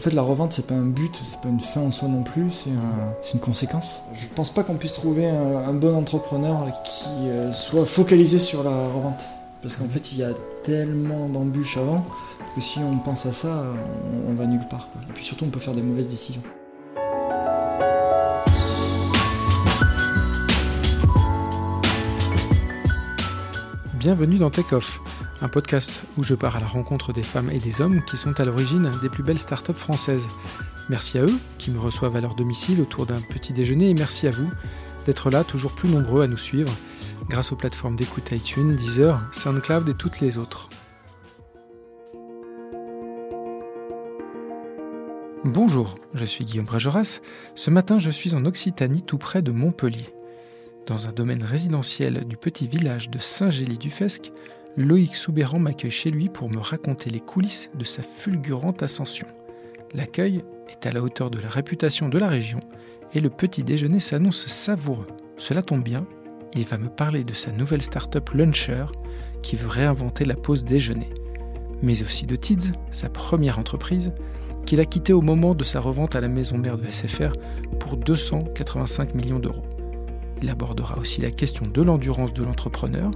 En fait, la revente, c'est pas un but, c'est pas une fin en soi non plus, c'est un- c'est une conséquence. Je pense pas qu'on puisse trouver un, bon entrepreneur qui euh, soit focalisé sur la revente. Parce qu'en fait, il y a tellement d'embûches avant que si on pense à ça, on, va nulle part. Et puis surtout, on peut faire des mauvaises décisions. Bienvenue dans Take Off, un podcast où je pars à la rencontre des femmes et des hommes qui sont à l'origine des plus belles startups françaises. Merci à eux qui me reçoivent à leur domicile autour d'un petit déjeuner et merci à vous d'être là toujours plus nombreux à nous suivre grâce aux plateformes d'écoute iTunes, Deezer, SoundCloud et toutes les autres. Bonjour, je suis Guillaume Brageras. Ce matin, je suis en Occitanie tout près de Montpellier. Dans un domaine résidentiel du petit village de Saint-Gély-du-Fesque, Loïc Soubéran m'accueille chez lui pour me raconter les coulisses de sa fulgurante ascension. L'accueil est à la hauteur de la réputation de la région et le petit déjeuner s'annonce savoureux. Cela tombe bien, il va me parler de sa nouvelle start-up Luncher qui veut réinventer la pause déjeuner, mais aussi de Tids, sa première entreprise, qu'il a quittée au moment de sa revente à la maison mère de SFR pour 285 millions d'euros. Il abordera aussi la question de l'endurance de l'entrepreneur,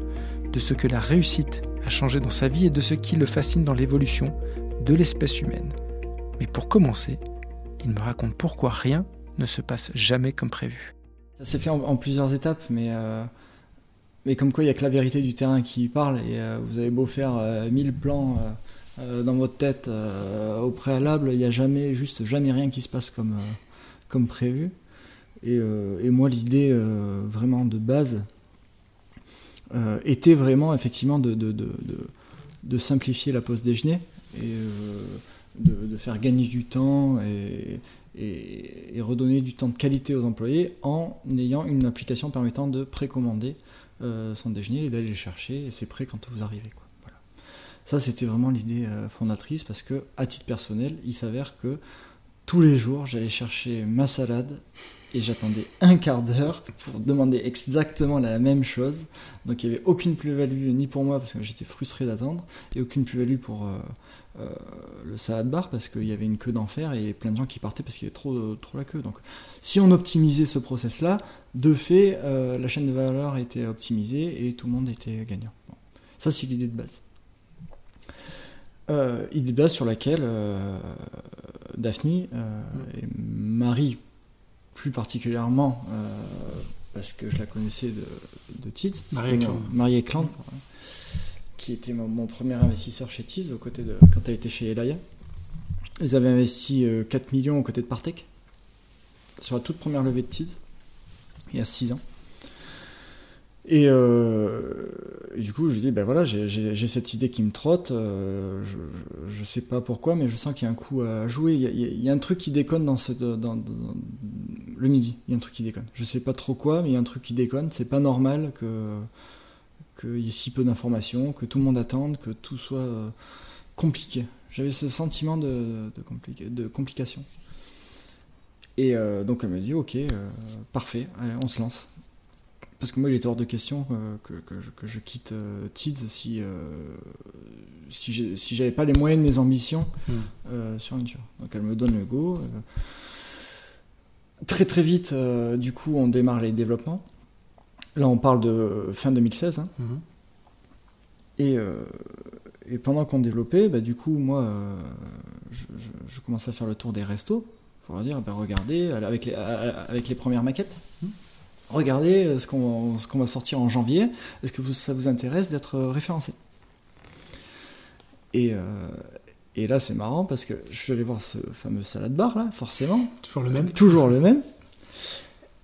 de ce que la réussite a changé dans sa vie et de ce qui le fascine dans l'évolution de l'espèce humaine. Mais pour commencer, il me raconte pourquoi rien ne se passe jamais comme prévu. Ça s'est fait en, plusieurs étapes, mais, euh, mais comme quoi il n'y a que la vérité du terrain qui parle, et euh, vous avez beau faire euh, 1000 plans euh, dans votre tête au préalable, il n'y a jamais, juste jamais rien qui se passe comme, comme prévu. Et, moi, l'idée vraiment de base euh, était vraiment effectivement de, simplifier la pause déjeuner et euh, de, faire gagner du temps et, et, redonner du temps de qualité aux employés en ayant une application permettant de précommander euh, son déjeuner et d'aller le chercher et c'est prêt quand vous arrivez. Quoi. Voilà. Ça, c'était vraiment l'idée fondatrice parce que, à titre personnel, il s'avère que tous les jours, j'allais chercher ma salade et j'attendais un quart d'heure pour demander exactement la même chose. Donc il n'y avait aucune plus-value ni pour moi parce que j'étais frustré d'attendre et aucune plus-value pour euh, euh, le salade bar parce qu'il y avait une queue d'enfer et plein de gens qui partaient parce qu'il y avait trop, trop la queue. Donc si on optimisait ce process-là, de fait, euh, la chaîne de valeur était optimisée et tout le monde était gagnant. Bon. Ça, c'est l'idée de base. Idée de base sur laquelle Daphne euh, et Marie, plus particulièrement, euh, parce que je la connaissais de, de Tiz, Marie Eklund. qui était mon, mon premier investisseur chez Tiz, aux côtés de, quand elle était chez Elaya. Ils avaient investi euh, 4 millions aux côtés de Partech, sur la toute première levée de Tiz, il y a 6 ans. Et, euh, et du coup, je dis, ben voilà, j'ai- cette idée qui me trotte, euh, je, je sais pas pourquoi, mais je sens qu'il y a un coup à jouer. Il y a, un truc qui déconne dans, le midi. Il y a un truc qui déconne. Je sais pas trop quoi, mais il y a un truc qui déconne. C'est pas normal que qu'il y ait si peu d'informations, que tout le monde attende, que tout soit euh, compliqué. J'avais ce sentiment de, de, complication. Et donc elle me dit, ok, parfait, allez, on se lance. Parce que moi, il était hors de question euh, que, que je, que je quitte euh, Tids si, euh, si j'avais pas les moyens de mes ambitions Mm. euh, sur Venture. Donc elle me donne le go. Très très vite, du coup, on démarre les développements. Là, on parle de fin 2016. hein. Mhm. Et, et pendant qu'on développait, bah, du coup, moi, je, je- je commençais à faire le tour des restos pour leur dire, bah, regardez, avec les, avec les premières maquettes, regardez euh, ce qu'on va sortir en janvier, est-ce que vous- ça vous intéresse d'être euh, référencé? Et, euh, et là, c'est marrant parce que je suis allé voir ce fameux salade bar, là, forcément, Toujours le même. Toujours le même.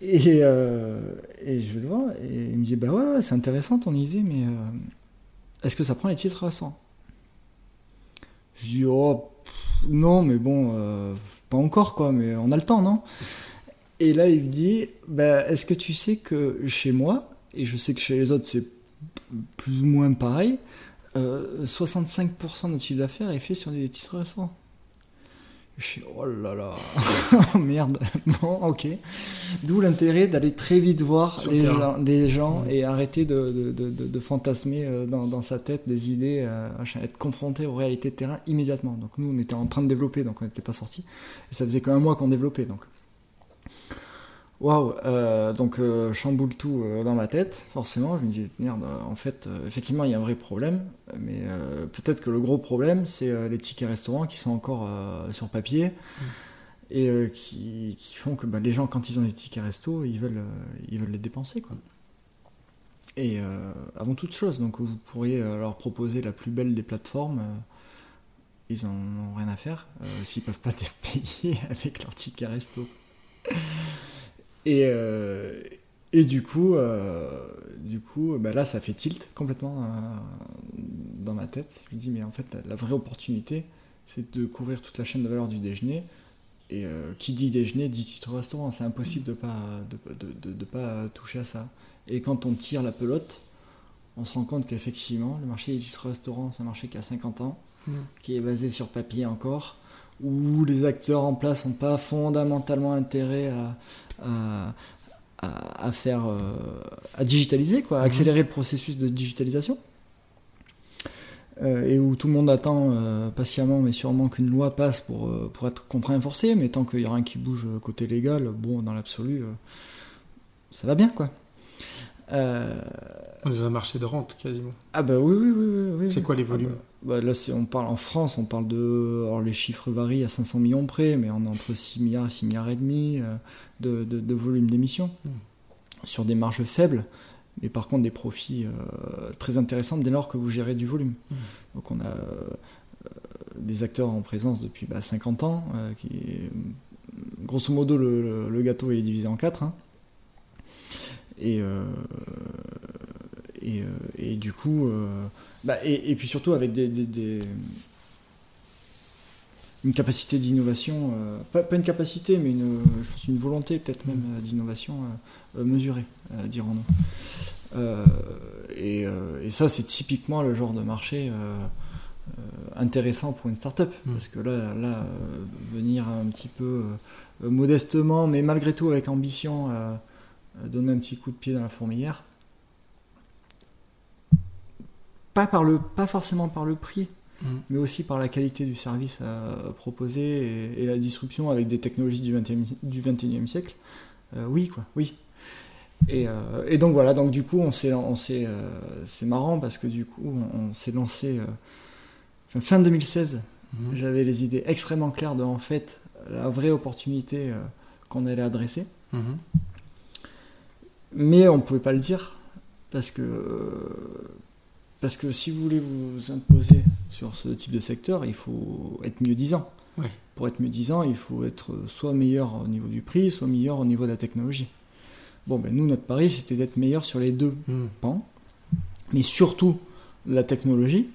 Et, euh, et je vais le voir, et il me dit Bah ouais, ouais, c'est intéressant ton idée, mais euh, est-ce que ça prend les titres restaurants Je dis, oh, non, mais bon, pas encore, quoi, mais on a le temps, non? Et là, il me dit, bah, est-ce que tu sais que chez moi, et je sais que chez les autres, c'est plus ou moins pareil, 65% de notre chiffre d'affaires est fait sur des titres restaurants. Je suis oh là là, merde. Bon, ok. D'où l'intérêt d'aller très vite voir les gens, les gens, et arrêter de, de, de, de fantasmer euh, dans, dans, sa tête des idées, euh, être confronté aux réalités de terrain immédiatement. Donc nous, on était en train de développer, donc on n'était pas sorti. Et ça faisait qu'un mois qu'on développait. Donc Waouh, euh, donc euh, chamboule tout euh, dans ma tête, forcément. Je me dis, merde, en fait, effectivement, il y a un vrai problème, mais peut-être que le gros problème, c'est les tickets restaurants qui sont encore sur papier mm. et qui, qui, font que bah, les gens, quand ils ont des tickets resto, ils veulent, ils veulent les dépenser. Quoi. Et avant toute chose, donc vous pourriez leur proposer la plus belle des plateformes. ils en ont rien à faire s'ils peuvent pas les payer avec leur ticket resto. Et, euh, et du coup, euh, du coup bah là, ça fait tilt complètement euh, dans ma tête. Je me dis, mais en fait, la, vraie opportunité, c'est de couvrir toute la chaîne de valeur du déjeuner. Et qui dit déjeuner dit titre restaurant. C'est impossible de ne pas, de, de, de, pas toucher à ça. Et quand on tire la pelote, on se rend compte qu'effectivement, le marché des titres restaurants, c'est un marché qui a 50 ans, mmh. qui est basé sur papier encore, où les acteurs en place n'ont pas fondamentalement intérêt à, à, faire, euh, à digitaliser, quoi, à mhm. accélérer le processus de digitalisation. Euh, et où tout le monde attend euh, patiemment, mais sûrement qu'une loi passe pour, pour être contraint et forcé, mais tant qu'il y a rien qui bouge côté légal, bon, dans l'absolu, ça va bien, quoi. Dans un marché de rente, quasiment. Ah bah oui, oui, oui. oui, C'est quoi les volumes ah bah, Là, on parle en France, on parle de... Alors les chiffres varient à 500 millions près, mais on est entre 6 milliards et 6 milliards et demi de, de, volume d'émissions. Hmm. Sur des marges faibles, mais par contre des profits euh, très intéressants dès lors que vous gérez du volume. Hmm. Donc on a euh, des acteurs en présence depuis 50 bah, ans, euh, qui grosso modo le, gâteau est divisé en quatre. Hein. Et, et, et, du coup, bah, et, et, puis surtout avec des, des, une capacité d'innovation, pas, pas, une capacité, mais une, je pense une volonté peut-être même d'innovation mesurée, dirons-nous. Et, et, ça, c'est typiquement le genre de marché intéressant pour une start-up. Parce que là, là venir un petit peu modestement, mais malgré tout avec ambition, donner un petit coup de pied dans la fourmilière, pas, par le, pas forcément par le prix, mm. mais aussi par la qualité du service à proposer et, la disruption avec des technologies du 21e, du 21e siècle. Euh, oui, quoi, oui. Et, euh, et, donc voilà, donc du coup, on s'est, on s'est, euh, c'est marrant parce que du coup, on, s'est lancé fin 2016. Mm. J'avais les idées extrêmement claires de en fait la vraie opportunité qu'on allait adresser. Mm-hmm. Mais on ne pouvait pas le dire parce que parce que si vous voulez vous imposer sur ce type de secteur, il faut être mieux disant. Pour être mieux disant, il faut être soit meilleur au niveau du prix, soit meilleur au niveau de la technologie. Bon, ben nous, notre pari, c'était d'être meilleur sur les deux hmm. pans, mais surtout la technologie.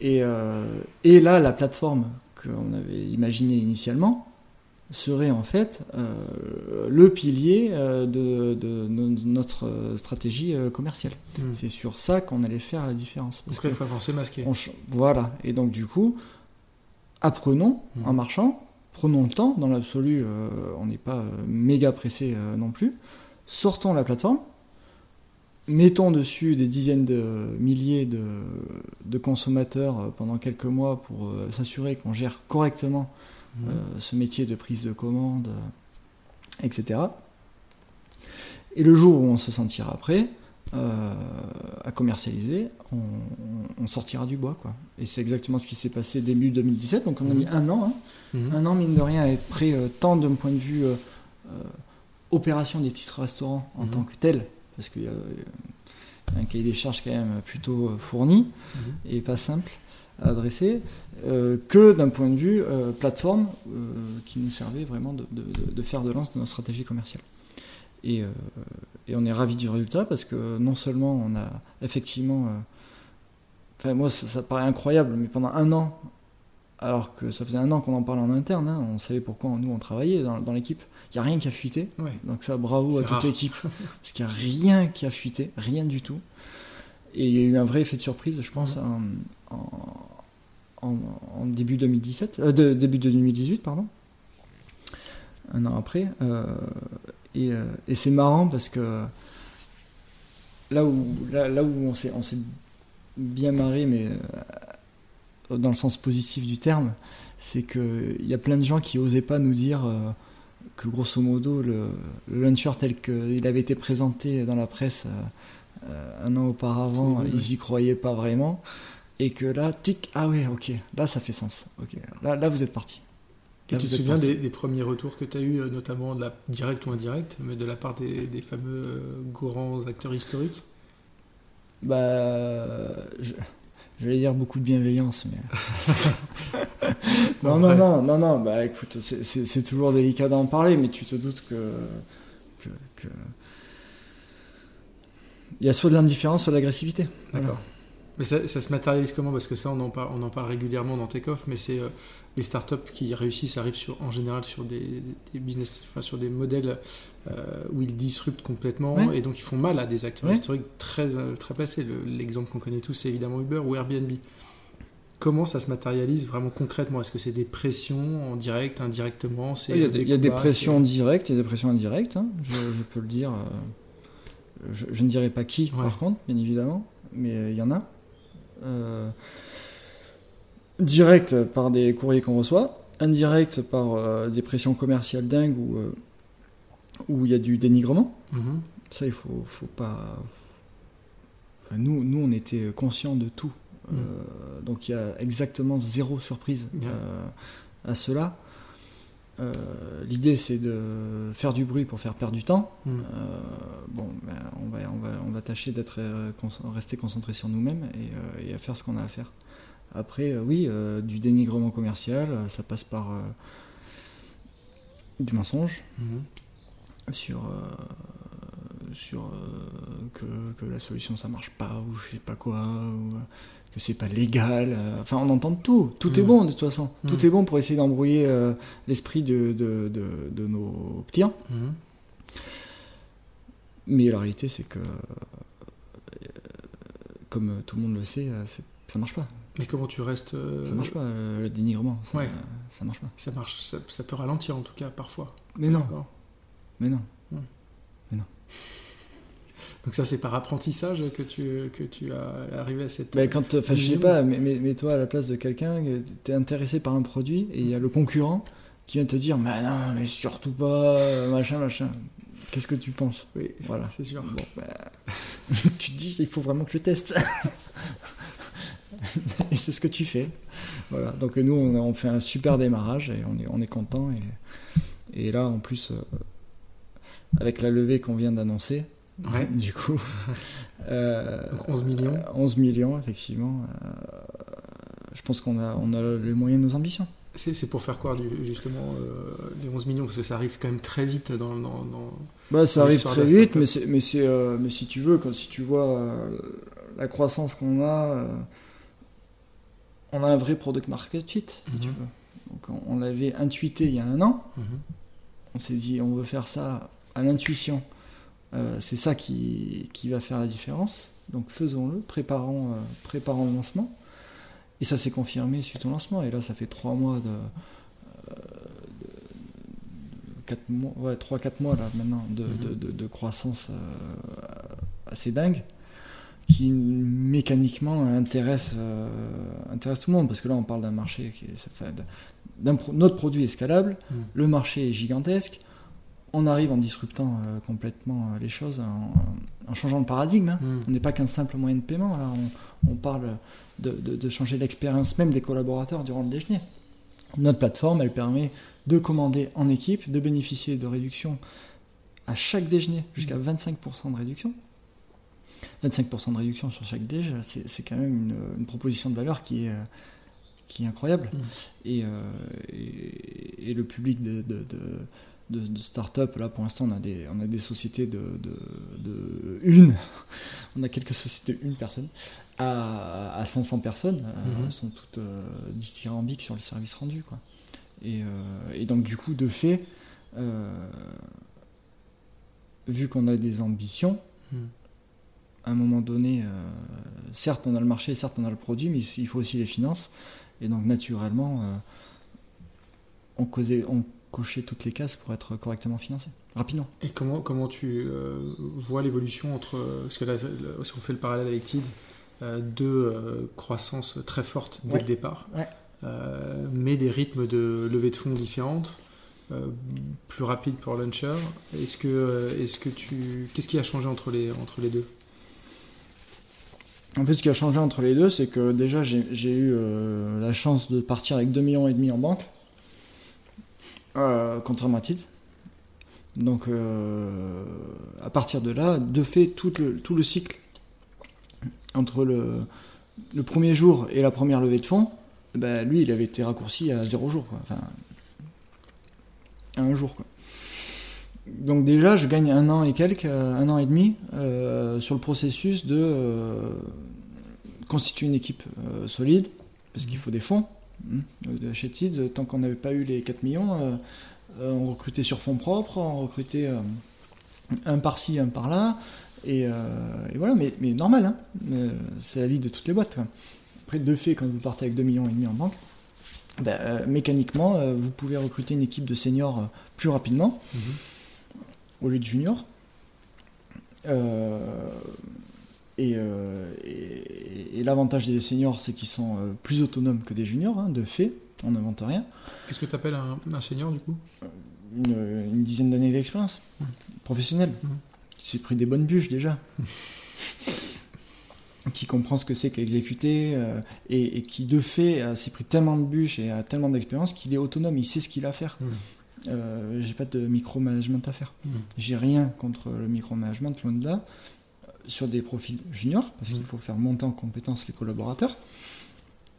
Et, euh, et là, la plateforme qu'on avait imaginée initialement, serait en fait euh, le pilier euh, de, de, notre stratégie euh, commerciale. Hmm. C'est sur ça qu'on allait faire la différence. Parce qu'il faut avancer masqué. voilà. Et donc du coup, apprenons hmm. en marchant, prenons le temps. Dans l'absolu, on n'est pas méga pressé non plus. Sortons la plateforme. Mettons dessus des dizaines de milliers de, de consommateurs pendant quelques mois pour s'assurer qu'on gère correctement euh, ce métier de prise de commande, euh, etc. Et le jour où on se sentira prêt euh, à commercialiser, on, sortira du bois. Quoi. Et c'est exactement ce qui s'est passé début 2017. Donc on a mis mhm. un an, hein. mhm. un an mine de rien à être prêt tant d'un point de vue opération des titres restaurants en mhm. tant que tel, parce qu'il y a un cahier des charges quand même plutôt fourni et pas simple à adresser, euh, que d'un point de vue euh, plateforme euh, qui nous servait vraiment de, de, faire de lance de notre stratégie commerciale. Et, et on est ravi du résultat parce que non seulement on a effectivement. Enfin, moi, ça, paraît incroyable, mais pendant un an, alors que ça faisait un an qu'on en parlait en interne, hein. on savait pourquoi nous on travaillait dans, dans l'équipe. Il n'y a rien qui a fuité. Donc ça, bravo à toute l'équipe. Parce qu'il n'y a rien qui a fuité, rien du tout. Et il y a eu un vrai effet de surprise, je pense, en, début 2017, euh, de, début 2018, pardon. Un an après. Euh, et, euh, et c'est marrant parce que là où, là, là où on s'est bien marré, mais dans le sens positif du terme, c'est qu'il y a plein de gens qui n'osaient pas nous dire que grosso modo le, launcher tel qu'il avait été présenté dans la presse un an auparavant, ils y croyaient pas vraiment. Et que là, tic, ah ouais, ok, là ça fait sens. Ok, là, là vous êtes parti. Et tu te souviens des, premiers retours que tu as eu, euh, notamment de la, direct ou indirect, mais de la part des, fameux euh, grands acteurs historiques? Bah. J'allais dire beaucoup de bienveillance, mais. non, non, non, non, non, bah écoute, c'est toujours délicat d'en parler, mais tu te doutes que, que, Il y a soit de l'indifférence, soit de l'agressivité. D'accord. Mais ça, se matérialise comment? Parce que ça, on en, parle, on en parle régulièrement dans Takeoff, mais c'est euh, les startups qui réussissent arrivent sur, en général sur des, business, enfin, sur des modèles euh, où ils disruptent complètement et donc ils font mal à des acteurs historiques très, euh, très placés. L'exemple qu'on connaît tous, c'est évidemment Uber ou Airbnb. Comment ça se matérialise vraiment concrètement? Est-ce que c'est des pressions en direct, indirectement? Il y a des, il y a des pressions directes, il y a des pressions indirectes, hein. je, peux le dire. Je, je, ne dirais pas qui, par contre, bien évidemment, mais il y en a. direct par des courriers qu'on reçoit, indirect par des pressions commerciales dingues où il y a du dénigrement. Mhm. Ça, il faut, faut pas. Enfin, nous, nous, on était conscients de tout. Mhm. Euh, donc il y a exactement zéro surprise euh, à cela. Euh, l'idée c'est de faire du bruit pour faire perdre du temps. Mhm. bon, ben, on, va, on, va, on va tâcher d'être rester concentré sur nous-mêmes et, à faire ce qu'on a à faire. Après, oui, du dénigrement commercial, ça passe par du mensonge sur, euh, sur euh, que, que, la solution ça marche pas ou je sais pas quoi ou euh, que c'est pas légal enfin on entend tout tout est mm. bon de toute façon mm. tout est bon pour essayer d'embrouiller l'esprit de, de, de, nos clients mm. mais la réalité c'est que comme tout le monde le sait ça marche pas mais comment tu restes Ça marche pas, le dénigrement. Ça, ouais. ça marche pas. Ça marche, ça, ça, peut ralentir en tout cas parfois. Mais non. Mais non. Hmm. Mais non. Donc ça, c'est par apprentissage que tu, que tu as arrivé à cette... Mais quand, enfin, je sais pas, mais, mais, toi, à la place de quelqu'un, tu es intéressé par un produit, et il y a le concurrent qui vient te dire, mais non, mais surtout pas, machin, machin. Qu'est-ce que tu penses? Oui, voilà, c'est sûr. Bon, bah, tu te dis, il faut vraiment que je teste. et c'est ce que tu fais. Voilà. Donc nous, on, fait un super démarrage et on est, on est content. Et, et là, en plus, euh, avec la levée qu'on vient d'annoncer. Du coup. 11 euh, millions 11 millions, effectivement. Euh, je pense qu'on a, on a les moyens de nos ambitions. C'est pour faire quoi, justement, euh, les 11 millions Parce que ça arrive quand même très vite dans. dans, bah, ça arrive très vite, mais, mais, mais si tu veux, quand, si tu vois la croissance qu'on a, on a un vrai product market fit, si tu mhm. veux. Donc, on, l'avait intuité il y a un an. Mhm. On s'est dit, on veut faire ça à l'intuition. Euh, c'est ça qui, qui, va faire la différence. Donc faisons-le, préparons, euh, préparons le lancement. Et ça s'est confirmé suite au lancement. Et là, ça fait trois mois de. 4 mois, ouais, 3-4 mois là maintenant de, mhm. de, de, croissance euh, assez dingue qui mécaniquement intéresse, intéresse tout le monde parce que là on parle d'un marché qui est, notre produit est scalable, mhm. le marché est gigantesque, on arrive en disruptant euh, complètement euh, les choses, en, changeant de paradigme. Hein. Hmm. On n'est pas qu'un simple moyen de paiement, là, on, parle de, changer l'expérience même des collaborateurs durant le déjeuner. Notre plateforme, elle permet de commander en équipe, de bénéficier de réductions à chaque déjeuner, jusqu'à 25% hmm. de réduction. 25% de réduction sur chaque déjeuner, c'est quand même une, proposition de valeur qui est, qui est incroyable. Hmm. Et, et, le public de de, start-up. Là, pour l'instant, on, a des, on a des sociétés de, de, une, on a quelques sociétés de une personne, à, à 500 personnes. Mhm. Elles sont toutes euh, dithyrambiques sur le service rendu. Quoi. Et, et, donc, du coup, de fait, vu qu'on a des ambitions, mhm. à un moment donné, certes, on a le marché, certes, on a le produit, mais il faut aussi les finances. Et donc, naturellement, on, causait, on cocher toutes les cases pour être correctement financé, rapidement. Et comment, comment tu euh, vois l'évolution entre, parce que là, si on fait le parallèle avec TID, euh, deux euh, croissances très fortes dès le départ, mais des rythmes de levée de fonds différentes, plus rapides pour Launcher. Est-ce que, est-ce que tu, qu'est-ce qui a changé entre les, entre les deux? En fait, ce qui a changé entre les deux, c'est que déjà, j'ai eu la chance de partir avec 2,5 millions et demi en banque euh, contrairement à titre. Donc, euh, à partir de là, de fait, tout le, cycle entre le, premier jour et la première levée de fonds, ben, lui, il avait été raccourci à zéro jour, enfin, à un jour. Donc déjà, je gagne un an et quelques, un an et demi euh, sur le processus de constituer une équipe solide, parce qu'il faut des fonds. De chez Tids, tant qu'on n'avait pas eu les 4 millions, euh, euh, on recrutait sur fonds propres, on recrutait euh, un par-ci, un par-là. Et, voilà, mais, mais normal, hein. c'est la vie de toutes les boîtes. Après, de fait, quand vous partez avec 2 millions et demi en banque, ben, mécaniquement, vous pouvez recruter une équipe de seniors plus rapidement mhm. au lieu de juniors. Euh, et, l'avantage des seniors, c'est qu'ils sont euh, plus autonomes que des juniors, hein, de fait, on n'invente rien. Qu'est-ce que tu appelles un, senior du coup? Une, dizaine d'années d'expérience mmh. professionnelle, mmh. qui s'est pris des bonnes bûches déjà. qui comprend ce que c'est qu'exécuter euh, et, qui de fait s'est pris tellement de bûches et a tellement d'expérience qu'il est autonome, il sait ce qu'il a à faire. Mmh. j'ai pas de micromanagement à faire. J'ai rien contre le micromanagement, loin de là sur des profils juniors, parce qu'il mmh. faut faire monter en compétence les collaborateurs.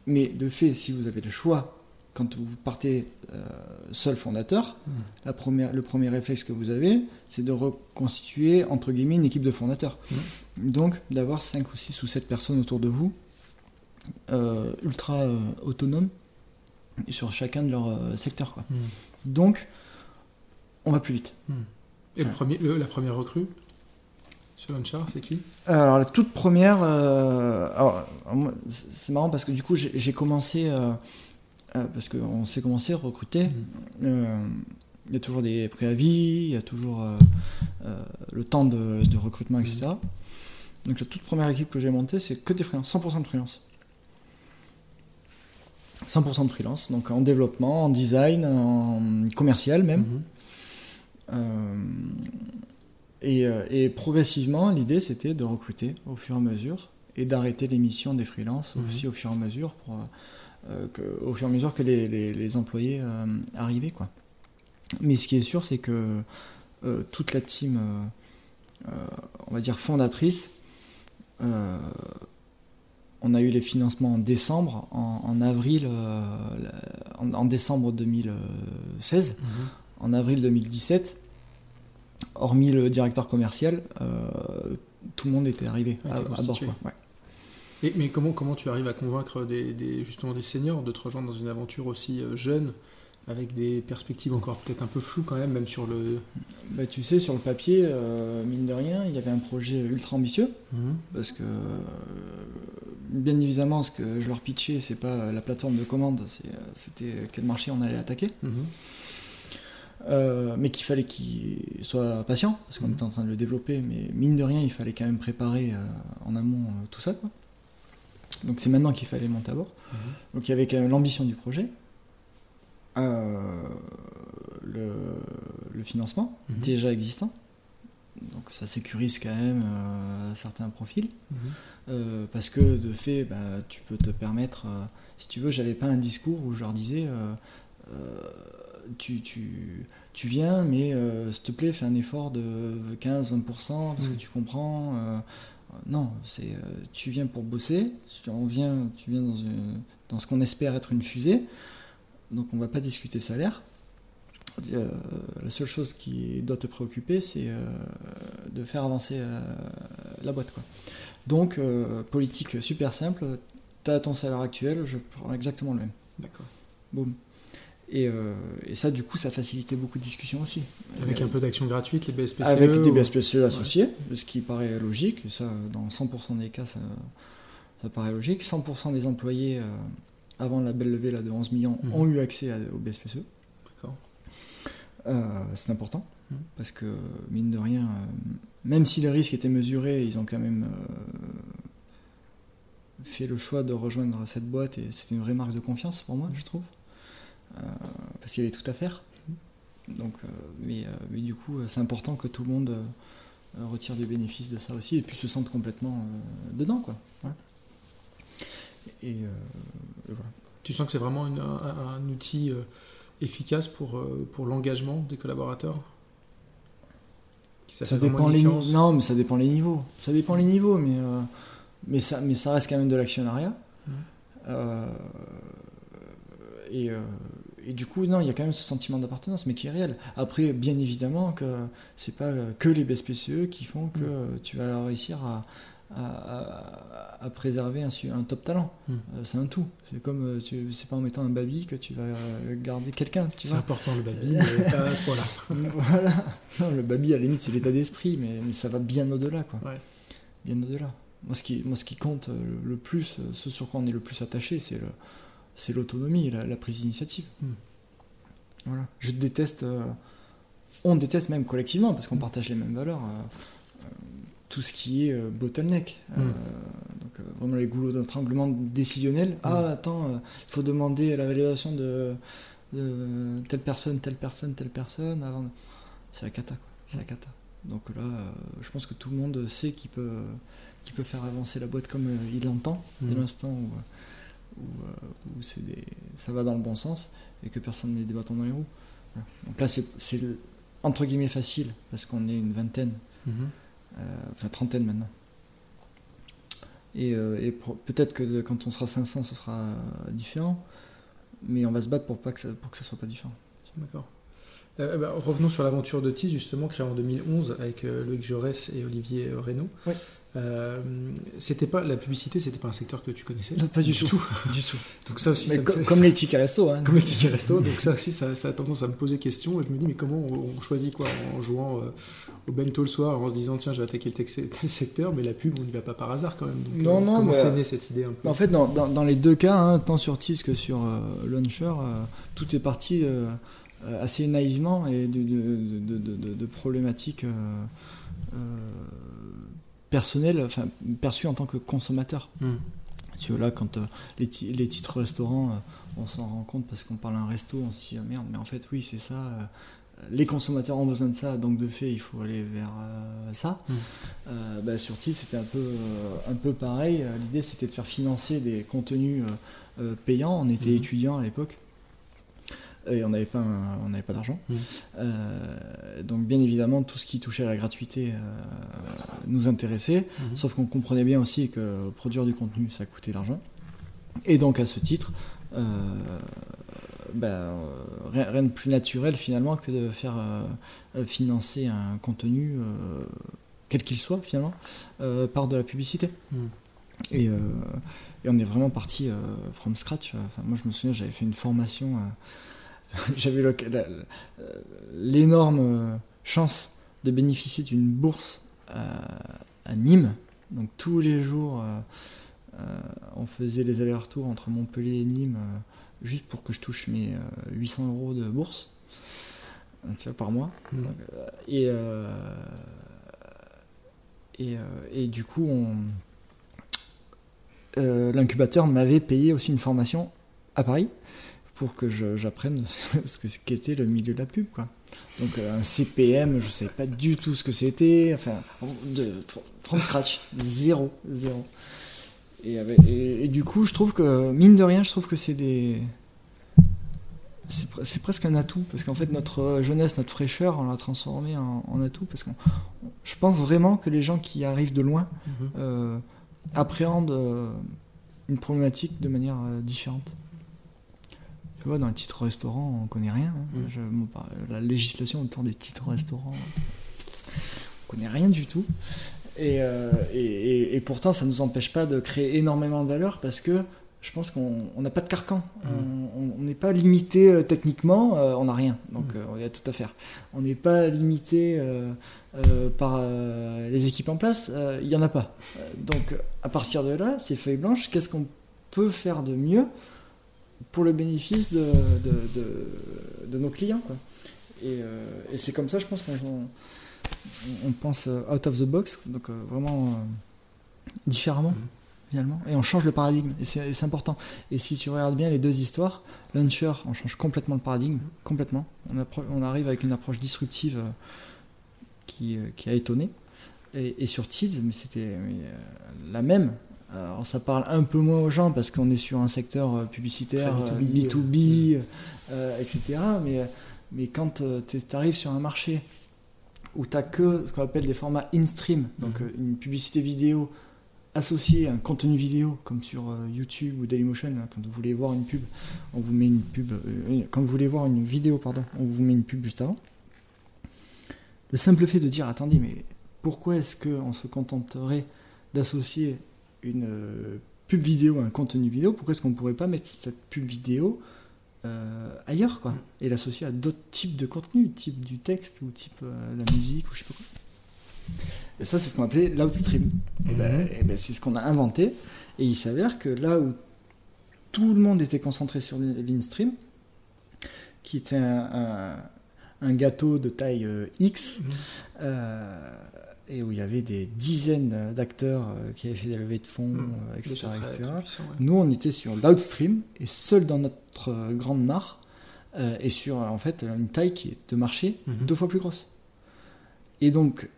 Mais de fait, si vous avez le choix, quand vous partez euh, seul fondateur, mmh. la première, le premier réflexe que vous avez, c'est de reconstituer, entre guillemets, une équipe de fondateurs. Mmh. Donc, d'avoir 5 ou 6 ou 7 personnes autour de vous, euh, ultra euh, autonomes, sur chacun de leur secteur. Quoi. Donc, on va plus vite. Et le premier, la première recrue sur Launcher, c'est qui Alors, la toute première. Euh, c'est marrant parce que du coup, j'ai commencé. Euh, euh, parce qu'on s'est commencé à recruter. Mhm. Il y a toujours des préavis, il y a toujours le temps de, recrutement, etc. Mhm. Donc, la toute première équipe que j'ai montée, c'est que des freelances, 100% de freelance. 100% de freelance, donc en développement, en design, en commercial même. Mhm. Euh, et, progressivement, l'idée c'était de recruter au fur et à mesure et d'arrêter l'émission des freelances mhm. aussi au fur et à mesure, pour, euh, que, au fur et à mesure que les, employés euh, arrivaient. Quoi. Mais ce qui est sûr, c'est que toute la team, on va dire fondatrice, on a eu les financements en décembre, en, avril, en, décembre 2016, mhm. en avril 2017 hormis le directeur commercial, euh, tout le monde était arrivé à, bord. mais comment, comment tu arrives à convaincre des, justement des seniors de te rejoindre dans une aventure aussi euh, jeune avec des perspectives encore peut-être un peu floues quand même, même sur le... Bah, tu sais, sur le papier, euh, mine de rien, il y avait un projet ultra ambitieux, mhm. parce que, bien évidemment, ce que je leur pitchais, c'est pas la plateforme de commande, c'était quel marché on allait attaquer. Mhm. Euh, mais qu'il fallait qu'il soit patient, parce qu'on mhm. était en train de le développer, mais mine de rien, il fallait quand même préparer euh, en amont euh, tout ça. Quoi. Donc c'est maintenant qu'il fallait monter à bord. Mhm. Donc il y avait quand même l'ambition du projet, le, financement mhm. déjà existant, donc ça sécurise quand même certains profils, parce que de fait, bah, tu peux te permettre, si tu veux, j'avais pas un discours où je leur disais tu, tu, tu, viens, mais euh, s'il te plaît, fais un effort de 15-20% parce que mm. tu comprends. Euh, non, c'est euh, tu viens pour bosser, tu, viens, tu viens dans, dans ce qu'on espère être une fusée, donc on va pas discuter salaire. la seule chose qui doit te préoccuper, c'est de faire avancer la boîte. Quoi. Donc, politique super simple, tu as ton salaire actuel, je prends exactement le même. D'accord. Boum. Et, et, ça, du coup, ça facilitait beaucoup de discussions aussi. Avec un peu d'action gratuite, les BSPCE Avec des BSPCE associés, ce qui paraît logique. ça, dans 100% des cas, ça, ça paraît logique. 100% des employés, euh, avant la belle levée là, de 11 millions, mhm. ont eu accès au BSPCE. D'accord. Euh, c'est important, mhm. parce que, mine de rien, euh, même si les risques étaient mesurés, ils ont quand même fait le choix de rejoindre cette boîte, et c'était une vraie marque de confiance pour moi, je trouve. Parce qu'il y avait tout à faire. Mhm. Donc, mais, mais, du coup, c'est important que tout le monde retire du bénéfice de ça aussi et puis se sente complètement dedans. Quoi. Et, euh, voilà. Tu sens que c'est vraiment un, outil euh, efficace pour, euh, pour l'engagement des collaborateurs? Ça, dépend les non mais ça dépend les niveaux ça dépend les niveaux mais mais ça mais ça reste quand même de l'actionnariat mmh. et, et du coup non il y a quand même ce sentiment d'appartenance mais qui est réel après bien évidemment que c'est pas que les BSPCE qui font que mmh. tu vas réussir à, à, préserver un, top talent. Hmm. Euh, c'est un tout. C'est comme, euh, c'est pas en mettant un baby que tu vas euh, garder quelqu'un. C'est important le baby, mais pas à ce point-là. voilà. le baby, à la limite, c'est l'état d'esprit, mais, mais, ça va bien au-delà. Quoi. Bien au-delà. Moi ce, qui, moi, ce qui compte le plus, ce sur quoi on est le plus attaché, c'est, le, c'est l'autonomie, la, la prise d'initiative. Hmm. Voilà. Je déteste. on déteste même collectivement, parce qu'on hmm. partage les mêmes valeurs tout ce qui est euh, bottleneck. Euh, hmm. donc euh, vraiment les goulots d'étranglement décisionnel. Ah attends, il faut demander la validation de, telle personne, telle personne, telle personne avant. C'est la cata, quoi. C'est la cata. Donc là, je pense que tout le monde sait qu'il peut, qu'il peut faire avancer la boîte comme il l'entend, dès l'instant où, où, des, ça va dans le bon sens et que personne ne met des bâtons dans les roues. Donc là, c'est entre guillemets facile parce qu'on est une vingtaine. Euh, enfin trentaine maintenant. Et, euh, peut-être que quand on sera 500, ce sera différent, mais on va se battre pour, pas que, ça, pour que ça soit pas différent. D'accord. Euh, bah, revenons sur l'aventure de TIS, justement, créée en 2011 avec Loïc Jaurès et Olivier Reynaud. Oui. Euh, c'était pas la publicité, c'était pas un secteur que tu connaissais Pas du, tout. du tout. Donc ça aussi, comme, les tickets resto. Hein. Comme les tickets resto. donc ça aussi, ça, a tendance à me poser question. Et je me dis, mais comment on, choisit quoi En jouant euh, au bento le soir, en se disant, tiens, je vais attaquer tel secteur, mais la pub, on n'y va pas par hasard quand même. non, euh, non. Comment c'est né cette idée un peu? En fait, dans, dans, les deux cas, hein, tant sur TIS que sur Launcher, tout est parti assez naïvement et de, de, de, de problématiques personnel, enfin perçu en tant que consommateur. Hmm. Tu vois, là, quand euh, les, les, titres restaurants, euh, on s'en rend compte parce qu'on parle un resto, on se dit ah, merde, mais en fait, oui, c'est ça. Euh, les consommateurs ont besoin de ça, donc de fait, il faut aller vers ça. Hmm. Bah, sur Tilt, c'était un peu, un peu pareil. L'idée, c'était de faire financer des contenus payants. On était hmm. étudiants à l'époque et on n'avait pas, on pas d'argent. Mmh. Euh, donc bien évidemment, tout ce qui touchait à la gratuité euh, nous intéressait, mmh. sauf qu'on comprenait bien aussi que produire du contenu, ça coûtait l'argent. Et donc à ce titre, euh, ben, rien, de plus naturel finalement que de faire financer un contenu, quel qu'il soit finalement, par de la publicité. Mmh. Et, et, on est vraiment parti from scratch. Enfin, moi je me souviens, j'avais fait une formation j'avais l'énorme euh, chance de bénéficier d'une bourse à, Nîmes. Donc tous les jours, euh, euh, on faisait les allers-retours entre Montpellier et Nîmes juste pour que je touche mes 800 euros de bourse par mois. Mmh. Et, et, et, du coup, l'incubateur m'avait payé aussi une formation à Paris pour que j'apprenne ce qu'était le milieu de la pub. Quoi. Donc euh, un CPM, je ne savais pas du tout ce que c'était. Enfin, de, from scratch, zéro, zéro. Et, du coup, je trouve que, mine de rien, je trouve que c'est des... C'est presque un atout, parce qu'en fait, notre jeunesse, notre fraîcheur, on l'a transformé en, atout, parce que je pense vraiment que les gens qui arrivent de loin mm-hmm. euh, appréhendent euh, une problématique de manière différente Tu vois, dans les titres restaurants, on connaît rien. hein. Mm. Je- bon, par- la législation autour des titres restaurants, on connaît rien du tout. Et, euh, et, et- et pourtant, ça ne nous empêche pas de créer énormément de valeur parce que je pense qu'on on n'a pas de carcan. On- On n'est pas limité euh, techniquement, euh, on n'a rien. Donc, Mm. il y a tout à faire. On n'est pas limité par les équipes en place, il n'y en a pas. Donc, à partir de là, ces feuilles blanches, qu'est-ce qu'on peut faire de mieux pour le bénéfice de, de, de- de nos clients quoi. Et, euh, et c'est comme ça, je pense qu'on on- pense euh, out of the box, donc euh, vraiment euh, différemment Mhm. finalement, et on change le paradigme, et c'est important. Et si tu regardes bien les deux histoires, Launcher, on change complètement le paradigme, complètement. On, on arrive avec une approche disruptive qui, qui a étonné. Et, et sur Tease, mais c'était la même. Alors ça parle un peu moins aux gens parce qu'on est sur un secteur euh, publicitaire, Très euh, B2B, B2B, euh, etc. Mais, euh, mais quand tu arrives sur un marché où tu as que ce qu'on appelle des formats in-stream, donc Mhm. euh, une publicité vidéo associée à un contenu vidéo, comme sur euh, YouTube ou Dailymotion, là, quand vous voulez voir une pub, on vous met une pub, euh, quand vous voulez voir une vidéo, pardon, on vous met une pub juste avant. Le simple fait de dire, attendez, mais pourquoi est-ce qu'on se contenterait d'associer une euh, pub vidéo un contenu vidéo Pourquoi est-ce qu'on ne pourrait pas mettre cette pub vidéo euh, ailleurs, quoi, et l'associer à d'autres types de contenus, type du texte ou type euh, de la musique ou je sais pas quoi et ça, c'est ce qu'on appelait l'outstream. Et ben, Mhm. et ben, c'est ce qu'on a inventé. Et il s'avère que là où tout le monde était concentré sur l'instream, qui était un, un- un gâteau de taille euh, X, Mhm. Et où il y avait des dizaines d'acteurs euh, qui avaient fait des levées de fonds, Mhm. euh, etc. Déjà très- etc. très puissant, ouais. Nous, on était sur l'outstream, et seul dans notre euh, grande mare, euh, et sur en fait une taille qui est de marché Mhm. deux fois plus grosse. Et donc,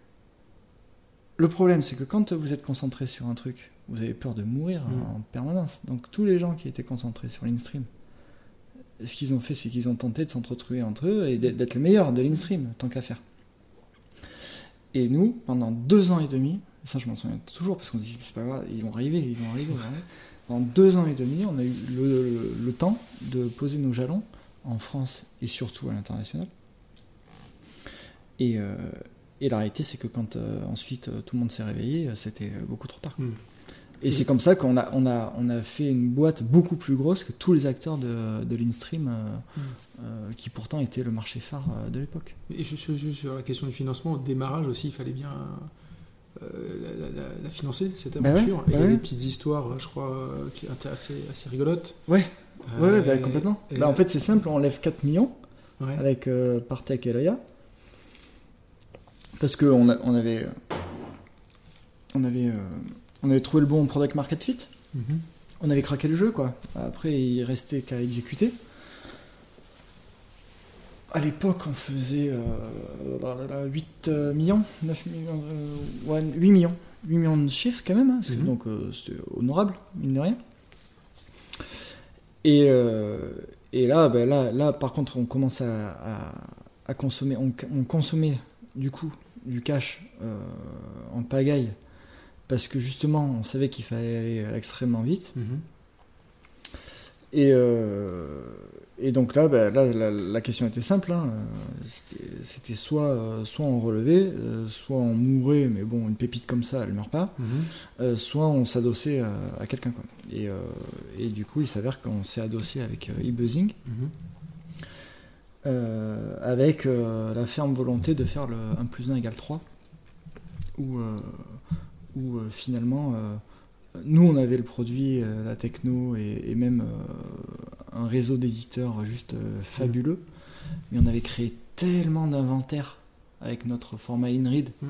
le problème, c'est que quand vous êtes concentré sur un truc, vous avez peur de mourir Mhm. en permanence. Donc, tous les gens qui étaient concentrés sur l'instream, ce qu'ils ont fait, c'est qu'ils ont tenté de s'entretrouver entre eux et d'être d'être les meilleurs de l'instream, tant qu'à faire. Et nous, pendant deux ans et demi, ça je m'en souviens toujours parce qu'on se dit c'est pas grave, ils vont arriver, ils vont arriver. Pendant deux ans et demi, on a eu le, temps de poser nos jalons en France et surtout à l'international. Et, euh, la réalité, c'est que quand euh, ensuite euh, tout le monde s'est réveillé, c'était beaucoup trop tard. Mm. Et c'est comme ça qu'on a, on a, on a fait une boîte beaucoup plus grosse que tous les acteurs de, de l'instream, euh, Mm. euh, qui pourtant était le marché phare euh, de l'époque. Et juste, juste sur la question du financement, au démarrage aussi, il fallait bien la, la- la- la financer, cette Bah ouais, aventure. et il y bah a ouais. des petites histoires, je crois, qui étaient assez, assez rigolotes. Ouais, ouais, bah, complètement. et- Bah, en fait, c'est simple, on lève 4 millions ouais. avec Partech et Laya. Parce qu'on a- on avait, on, avait, on avait trouvé le bon product market fit. Mhm. on avait craqué le jeu quoi. Après il restait qu'à exécuter. À l'époque on faisait euh, 8 euh, millions, 9 millions, euh, ouais, 8 millions. 8 millions de chiffres quand même, hein, parce que Mhm. donc euh, c'était honorable, mine de rien. Et, euh, et là, ben là, là, par contre, on commence à, à- à consommer, on, on consommait du coup du cash euh, en pagaille, parce que justement, on savait qu'il fallait aller extrêmement vite. Mhm. Et, euh, et donc là, ben, là la, la question était simple. hein, euh, C'était soit, euh, soit on relevait, euh, soit on mourait, mais bon, une pépite comme ça, elle meurt pas. Mhm. Euh, soit on s'adossait euh, à quelqu'un. Et, euh, et du coup, il s'avère qu'on s'est adossé avec euh, eBuzzing, Mhm. euh, avec euh, la ferme volonté de faire le 1 plus 1 égale 3, où, euh, où euh, finalement, euh, nous on avait le produit, euh, la techno et, et même un réseau d'éditeurs juste euh, fabuleux, mais on avait créé tellement d'inventaire avec notre format InRead. Mm.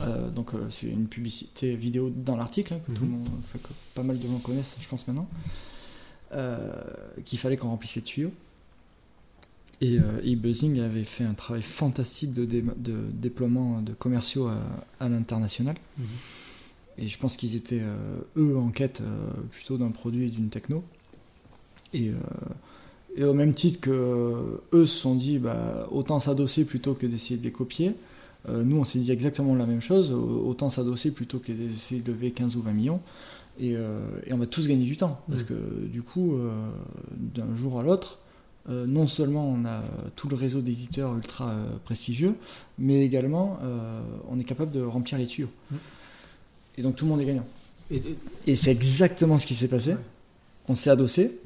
Euh, donc euh, c'est une publicité vidéo dans l'article hein, que, tout le Mhm. monde, que pas mal de gens connaissent, je pense maintenant, euh, qu'il fallait qu'on remplisse les tuyaux. Et euh, eBuzzing avait fait un travail fantastique de, dé- de déploiement de commerciaux à, à l'international. Mhm. Et je pense qu'ils étaient, euh, eux, en quête euh, plutôt d'un produit et d'une techno. Et, euh, et au même titre que euh, eux se sont dit, bah, autant s'adosser plutôt que d'essayer de les copier. euh, nous, on s'est dit exactement la même chose, au- autant s'adosser plutôt que d'essayer de lever 15 ou 20 millions. Et, et, on va tous gagner du temps. Parce que du coup, d'un jour à l'autre, euh, non seulement on a tout le réseau d'éditeurs ultra euh, prestigieux, mais également euh, on est capable de remplir les tuyaux. Mm. Et donc tout le monde est gagnant. Et, et- Et c'est exactement ce qui s'est passé. Ouais. On s'est adossé.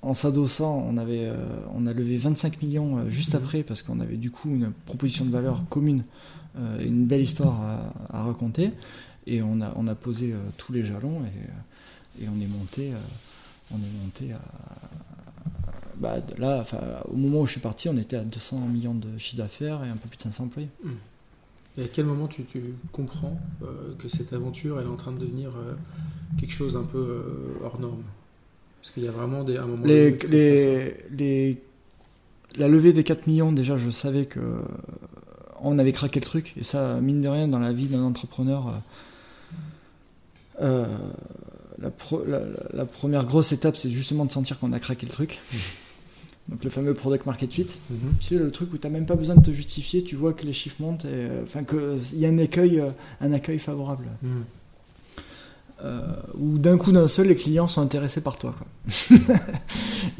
En s'adossant, on, avait, on a levé 25 millions juste Mhm. après parce qu'on avait du coup une proposition de valeur commune, une belle histoire à, à raconter. Et on a, on a posé tous les jalons et, et on est monté, on est monté à. Bah, là, au moment où je suis parti, on était à 200 millions de chiffre d'affaires et un peu plus de 500 employés. et à quel moment tu, tu comprends euh, que cette aventure elle est en train de devenir euh, quelque chose un peu euh, hors norme? Parce qu'il y a vraiment des, un moment. Les, la levée des 4 millions, déjà, je savais que on avait craqué le truc. Et ça, mine de rien, dans la vie d'un entrepreneur, la, pro- la- la- la première grosse étape, c'est justement de sentir qu'on a craqué le truc. Donc le fameux product market fit. Mhm. Tu sais, le truc où tu n'as même pas besoin de te justifier, tu vois que les chiffres montent, et, euh, enfin qu'il y a un accueil, euh, un accueil favorable. Mhm. Euh, où d'un coup d'un seul les clients sont intéressés par toi quoi.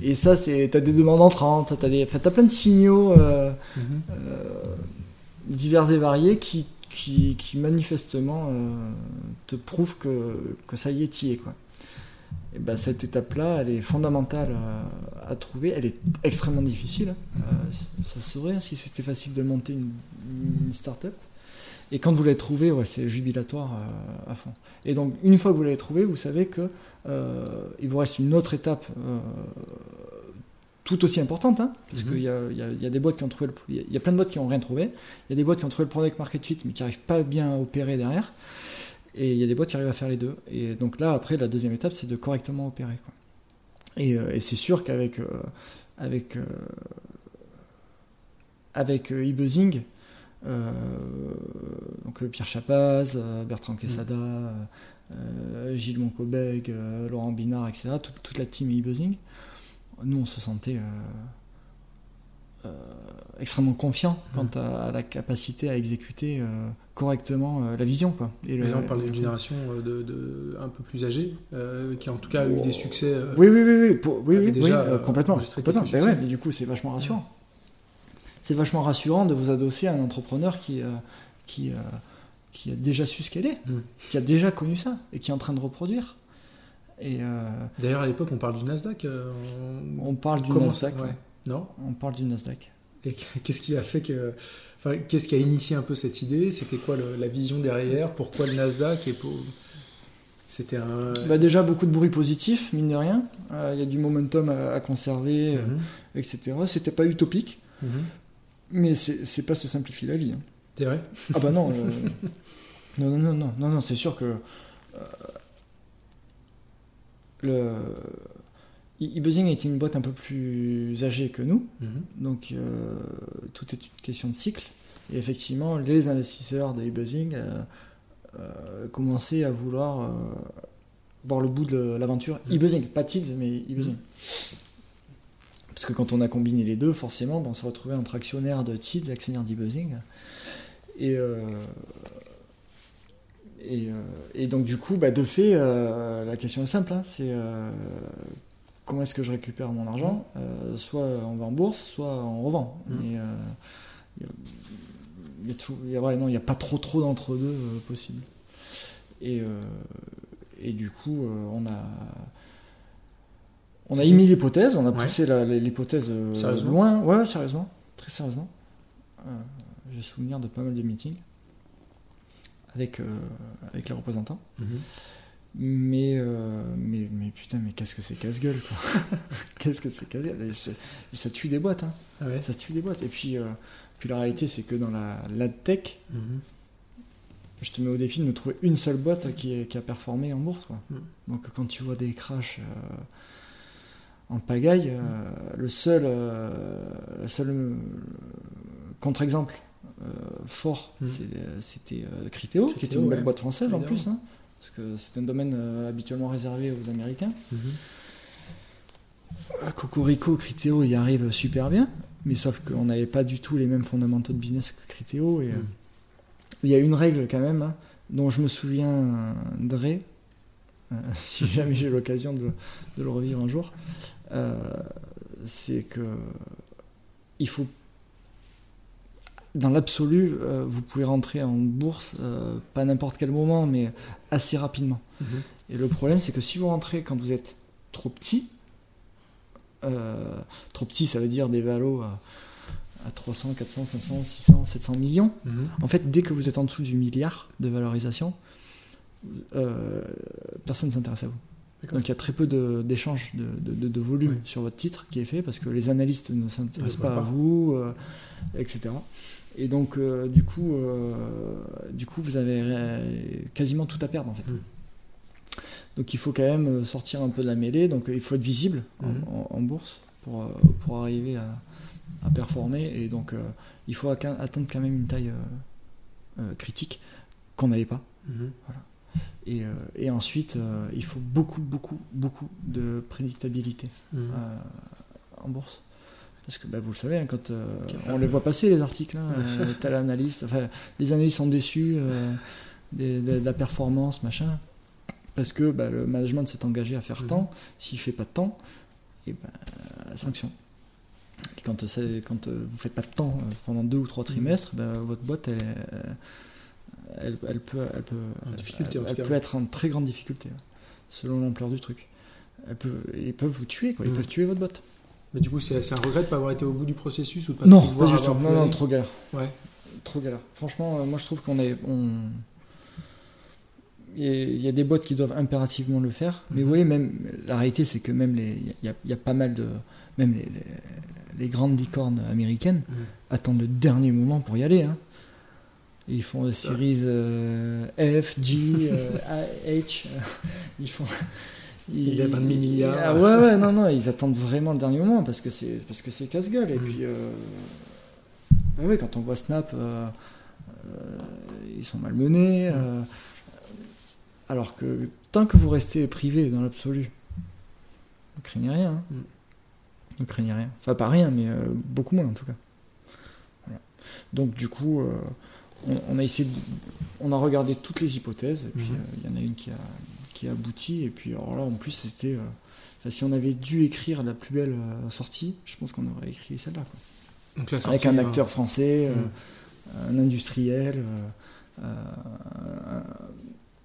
et ça c'est t'as des demandes entrantes t'as des t'as plein de signaux Mhm. divers et variés qui qui, qui manifestement te prouvent que, que ça y est t'y es quoi et ben cette étape là elle est fondamentale à, à trouver elle est extrêmement difficile Euh, ça se saurait hein, si c'était facile de monter une, une start-up et quand vous l'avez trouvé, ouais, c'est jubilatoire euh, à fond. Et donc, une fois que vous l'avez trouvé, vous savez que euh, il vous reste une autre étape euh, tout aussi importante, hein, parce Mhm. qu'il y a, il y a- il y a des boîtes qui ont trouvé, le, il y y a plein de boîtes qui n'ont rien trouvé. Il y a des boîtes qui ont trouvé le product market fit, mais qui n'arrivent pas bien à opérer derrière. Et il y a des boîtes qui arrivent à faire les deux. Et donc là, après, la deuxième étape, c'est de correctement opérer. quoi. Et, euh, et c'est sûr qu'avec euh, avec, euh, avec e-buzzing, euh, donc Pierre Chapaz, Bertrand Quesada, euh, euh, Gilles Moncobeg, Laurent Binard, etc., toute, toute la team e-buzzing, nous on se sentait extrêmement confiant quant à, à la capacité à exécuter correctement euh, la vision. Quoi. Et Et le- là, on parle d'une génération euh, de, de- un peu plus âgée, euh, qui en tout cas a eu des succès. euh, Oui, oui, oui, oui, pour- oui, oui, déjà, oui, euh, complètement. complètement. Ben ouais, mais du coup, c'est vachement rassurant. C'est vachement rassurant de vous adosser à un entrepreneur qui, euh, qui, euh, qui a déjà su ce qu'elle est, Mm. qui a déjà connu ça et qui est en train de reproduire. Et euh, D'ailleurs, à l'époque, on parle du Nasdaq. euh, on... on parle du Comment Nasdaq. ça- ouais. ouais. Non? On parle du Nasdaq. Et qu'est-ce qui a fait que. Enfin, qu'est-ce qui a initié un peu cette idée? C'était quoi le- la vision derrière? Pourquoi le Nasdaq? Et pour... C'était un. Bah déjà, beaucoup de bruit positif, mine de rien. Euh, Il y a du momentum à, à conserver, euh, Mhm. etc. C'était pas utopique, Mhm. mais c'est pas se simplifier la vie. hein. C'est vrai? Ah bah non, euh, non, non, non, non, non, non, c'est sûr que le e-buzzing est une boîte un peu plus âgée que nous, Mhm. donc euh, tout est une question de cycle. Et effectivement, les investisseurs de e-buzzing euh, euh, commençaient à vouloir voir le bout de l'aventure Mhm. e-buzzing, pas Tids, mais e-buzzing. Parce que quand on a combiné les deux, forcément, ben, on s'est retrouvé entre actionnaire de Tids et actionnaire d'e-buzzing. Et, et, euh, et donc, du coup, bah, de fait, euh, la question est simple hein, c'est euh, comment est-ce que je récupère mon argent Euh, Soit on va en bourse, soit on revend. Mm. Mais euh, il y a- y a tout- il y a- ouais, non, il n'y a pas trop trop d'entre-deux euh, possible. Et, et du coup, on a. On a émis l'hypothèse, on a poussé l'hypothèse loin. Ouais, sérieusement. Très sérieusement. Euh, J'ai souvenir de pas mal de meetings avec, euh, avec les représentants. Mhm. Mais, euh, mais, mais putain, mais qu'est-ce que c'est casse-gueule, quoi. qu'est-ce que c'est casse-gueule. Ça tue des boîtes, hein. Ah ouais Ça tue des boîtes. Et puis, euh, puis la réalité, c'est que dans la, la tech, Mhm. je te mets au défi de me trouver une seule boîte qui, a performé en bourse. Quoi. Mm. Donc quand tu vois des crashs euh, en pagaille, euh, le seul, seul contre-exemple fort, Mm. c'était Criteo, qui était une belle ouais. boîte française en plus, hein, parce que c'est un domaine euh, habituellement réservé aux Américains. Mhm. Euh, Cocorico, Criteo y arrive super bien, mais sauf qu'on n'avait pas du tout les mêmes fondamentaux de business que Criteo. Et, euh, Mm. il y a une règle quand même, hein, dont je me souviendrai, si jamais j'ai l'occasion de, de, le revivre un jour, c'est que il faut dans l'absolu, euh, vous pouvez rentrer en bourse, euh, pas n'importe quel moment, mais assez rapidement. Mhm. Et le problème, c'est que si vous rentrez quand vous êtes trop petit, euh, trop petit, ça veut dire des valos à, 300, 400, 500, 600, 700 millions. Mhm. En fait, dès que vous êtes en dessous du milliard de valorisation, personne ne s'intéresse à vous. Donc il y a très peu d'échanges de, de, volume sur votre titre qui est fait parce que les analystes ne s'intéressent pas, à vous, etc. Et donc, euh, du, coup, euh, du coup, vous avez quasiment tout à perdre en fait. Donc, il faut quand même sortir un peu de la mêlée. Donc, il faut être visible en, mm. bourse pour, euh, pour arriver à, performer. Et donc, il faut atteindre quand même une taille critique qu'on n'avait pas. Mm-hmm. Et, et, ensuite, il faut beaucoup, beaucoup, beaucoup de prédictabilité mm. en bourse. Parce que bah, vous le savez, hein, quand euh, on les voit passer les articles, hein, euh, analyste, enfin, les analystes sont déçus euh, de, la performance, machin, parce que bah, le management s'est engagé à faire mhm. tant, s'il ne fait pas de temps, et ben sanction. Et quand, quand vous ne faites pas de temps pendant deux ou trois trimestres, votre boîte, elle, elle, peut, elle, peut, elle, peut être en très grande difficulté, selon l'ampleur du truc. Peut, ils peuvent vous tuer, quoi. ils mhm. peuvent tuer votre. Mais du coup, c'est un regret de ne pas avoir été au bout du processus ou de pas Non, pas du tout. Non, non, trop galère. Ouais. Trop galère. Franchement, euh, moi je trouve qu'on est. On... Il y a des boîtes qui doivent impérativement le faire. Mais vous voyez, même la réalité, c'est que même les, il y, a, pas mal de, même les, les, grandes licornes américaines mhm. attendent le dernier moment pour y aller. Hein. Ils font series euh, F, G, euh, H. ils font, il y a 20 milliards. Ah ouais, ouais, non, non, ils attendent vraiment le dernier moment parce que c'est parce que c'est casse-gueule. Et mm. puis, euh, bah ouais, quand on voit Snap, euh, euh, ils sont malmenés. Mm. alors que tant que vous restez privé dans l'absolu, ne craignez rien. Hein. Mm. Ne craignez rien. Enfin, pas rien, mais beaucoup moins en tout cas. Donc, du coup, on, a essayé, on a regardé toutes les hypothèses, et puis il y en a une qui a qui aboutit. Et puis alors là, en plus, c'était. Euh, si on avait dû écrire la plus belle euh, sortie, je pense qu'on aurait écrit celle-là. Donc Avec un acteur euh, français, hmm. un industriel.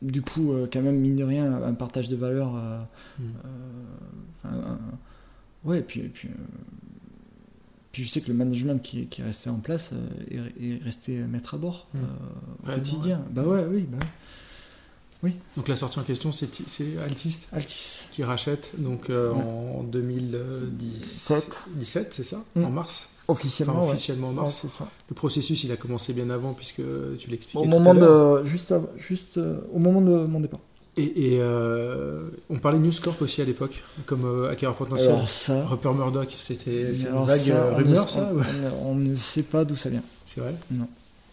du coup, quand même, mine de rien, un partage de valeur. Hmm. ouais, et puis. puis puis je sais que le management qui, qui est resté en place est, resté maître à bord hmm. au quotidien. Bah ouais, oui, bah oui. Donc la sortie en question, c'est Altis. Altis. Qui rachète donc euh, en 2017, 17, c'est ça? Mm. En mars? Officiellement. officiellement en mars. c'est ça. Le processus, il a commencé bien avant, puisque tu l'expliquais. Au moment de, juste, juste euh, au moment de mon départ. Et, euh, on parlait de News Corp aussi à l'époque, comme acquéreur potentiel. Alors ça. Rupert Murdoch, c'était une vague rumeur, ça on, ne sait pas d'où ça vient. C'est vrai? Non.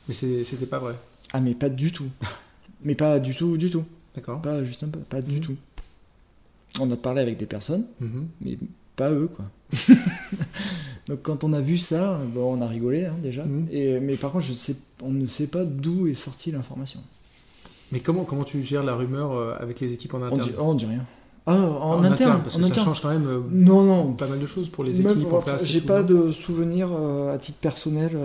Mais c'était pas vrai. Ah, mais pas du tout. Mais pas du tout, du tout. D'accord. Pas juste un peu, pas du mhm. tout. On a parlé avec des personnes, mhm. mais pas eux, quoi. Donc quand on a vu ça, bon, on a rigolé hein, déjà. Mhm. Et, mais par contre, je sais, on ne sait pas d'où est sortie l'information. Mais comment, comment tu gères la rumeur euh, avec les équipes en interne on dit, oh, on dit rien. Ah, en, interne, parce que ça change quand même euh, non, non. pas mal de choses pour les équipes en place. J'ai pas de souvenir euh, à titre personnel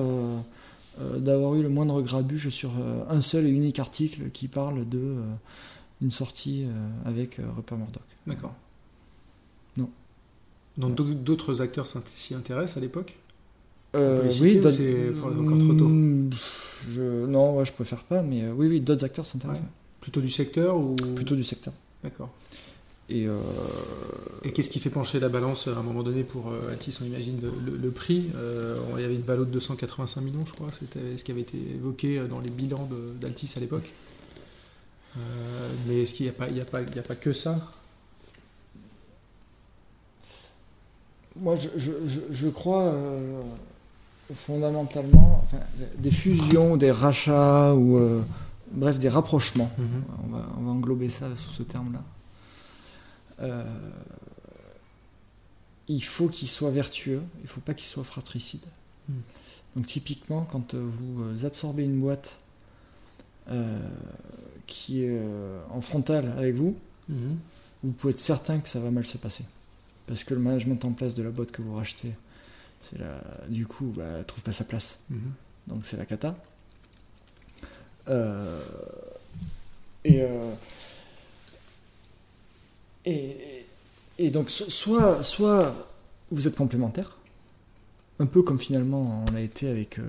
euh, d'avoir eu le moindre grabuge sur euh, un seul et unique article qui parle de euh, une sortie avec Rupert Murdoch. D'accord. Non. Donc d'autres acteurs s'y intéressent à l'époque? Oui, c'est encore trop tôt? Je, non, ouais, je préfère pas, mais oui, oui, d'autres acteurs s'intéressent. Plutôt du secteur ou? Plutôt du secteur. D'accord. Euh, Et, qu'est-ce qui fait pencher la balance à un moment donné pour euh, Altis On imagine le, prix. Euh, il y avait une valeur de 285 millions, je crois. C'était ce qui avait été évoqué dans les bilans d'Altis à l'époque? mais est-ce qu'il n'y a, pas, a, pas, a pas que ça? Moi, je, crois fondamentalement des fusions, des rachats ou bref des rapprochements. Mm-hmm. on, va, on va englober ça sous ce terme-là euh, il faut qu'il soit vertueux, il ne faut pas qu'il soit fratricide. Hmm. Donc typiquement, quand vous euh, absorbez une boîte euh, qui est en frontale avec vous, mhm. vous pouvez être certain que ça va mal se passer. Parce que le management en place de la boîte que vous rachetez, la, du coup, bah, trouve pas sa place. Mhm. Donc c'est la cata. Euh, euh, et, et, donc, soit, soit vous êtes complémentaires, un peu comme finalement on a été avec euh,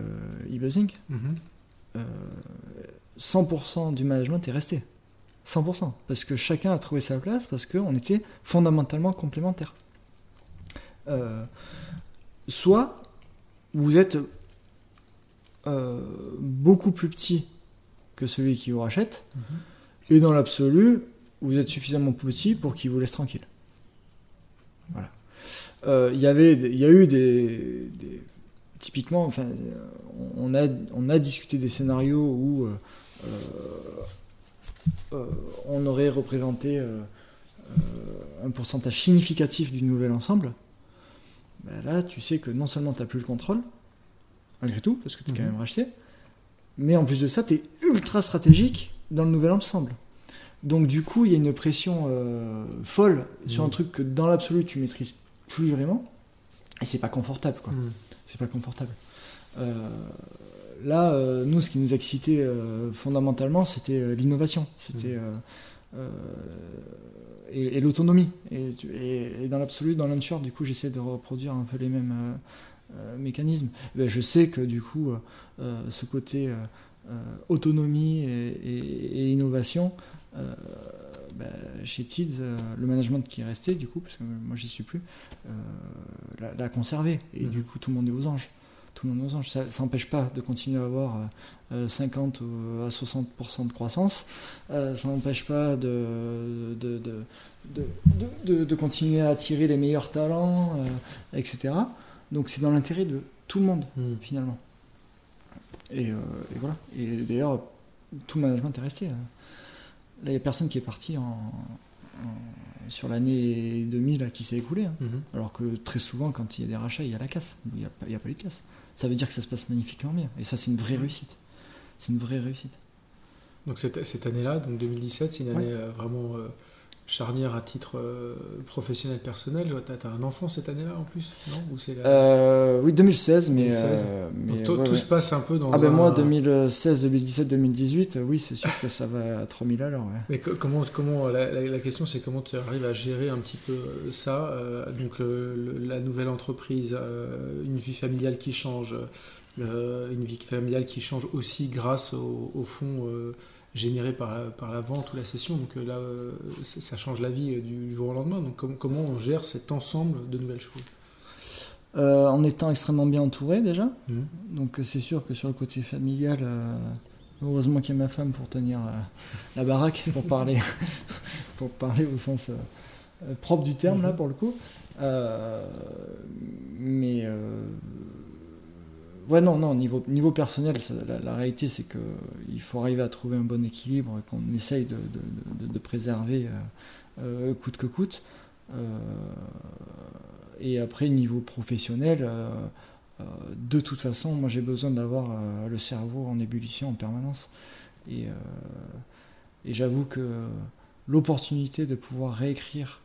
eBuzzing. 100% du management est resté. 100%. Parce que chacun a trouvé sa place, parce qu'on était fondamentalement complémentaires. Euh, soit vous êtes euh, beaucoup plus petit que celui qui vous rachète, mhm. et dans l'absolu, vous êtes suffisamment petit pour qu'il vous laisse tranquille. Voilà. Euh, il y avait, il y a eu des, typiquement, enfin, on a, on a discuté des scénarios où on aurait représenté un pourcentage significatif du nouvel ensemble. Bah, là, tu sais que non seulement tu n'as plus le contrôle, malgré tout, parce que tu es quand mhm. même racheté, mais en plus de ça, tu es ultra stratégique dans le nouvel ensemble. Donc du coup, il y a une pression euh, folle sur un mhm. truc que dans l'absolu, tu maîtrises plus vraiment, et c'est pas confortable, quoi. Mhm. C'est pas confortable. Euh, là, euh, nous, ce qui nous excitait fondamentalement, c'était l'innovation. C'était et, l'autonomie. Et, dans l'absolu, dans l'unsure, du coup, j'essaie de reproduire un peu les mêmes euh, euh, mécanismes. Ben, je sais que du coup, euh, ce côté autonomie et, innovation, ben, chez TIDS, le management qui est resté, du coup, parce que moi j'y suis plus, l'a conservé. Et mmh. du coup, tout le monde est aux anges tout le monde aux anges. Ça n'empêche pas de continuer à avoir 50 euh, à 60% de croissance. Euh, ça n'empêche pas de de, de, de, continuer à attirer les meilleurs talents, euh, etc. Donc c'est dans l'intérêt de tout le monde, hmm. finalement. Et, voilà. Et d'ailleurs, tout le management est resté. Là, il n'y a personne qui est parti en, sur l'année 2000 qui s'est écoulée. Hein. Hmm. Alors que très souvent, quand il y a des rachats, il y a la casse. Il n'y a, a, pas eu de casse ça veut dire que ça se passe magnifiquement bien. Et ça, c'est une vraie réussite. C'est une vraie réussite. Donc cette, cette année-là, donc 2017, c'est une année euh, vraiment euh, charnière à titre euh, professionnel personnel. Tu as, un enfant cette année-là en plus non? Euh, Oui, 2016, mais. mais tout se passe un peu dans. Ah ben moi, 2016, 2017, 2018, oui, c'est sûr que ça va à 3000 à l'heure. Mais comment, comment la, la, question, c'est comment tu arrives à gérer un petit peu ça Donc, la nouvelle entreprise, une vie familiale qui change. une vie familiale qui change aussi grâce au, au fond généré par la, par la vente ou la session. Donc euh, là, euh, ça change la vie euh, du jour au lendemain. Donc comment on gère cet ensemble de nouvelles choses? En étant extrêmement bien entouré déjà. Mmh. Donc c'est sûr que sur le côté familial, heureusement qu'il y a ma femme pour tenir la baraque, pour parler, pour parler au sens propre du terme là mmh. pour le coup. mais Ouais, non, non, niveau, niveau personnel, la, réalité c'est qu'il faut arriver à trouver un bon équilibre qu'on essaye de, de, de, préserver euh, euh, coûte que coûte. Euh, et après, niveau professionnel, de toute façon, moi j'ai besoin d'avoir le cerveau en ébullition en permanence. Et, et j'avoue que l'opportunité de pouvoir réécrire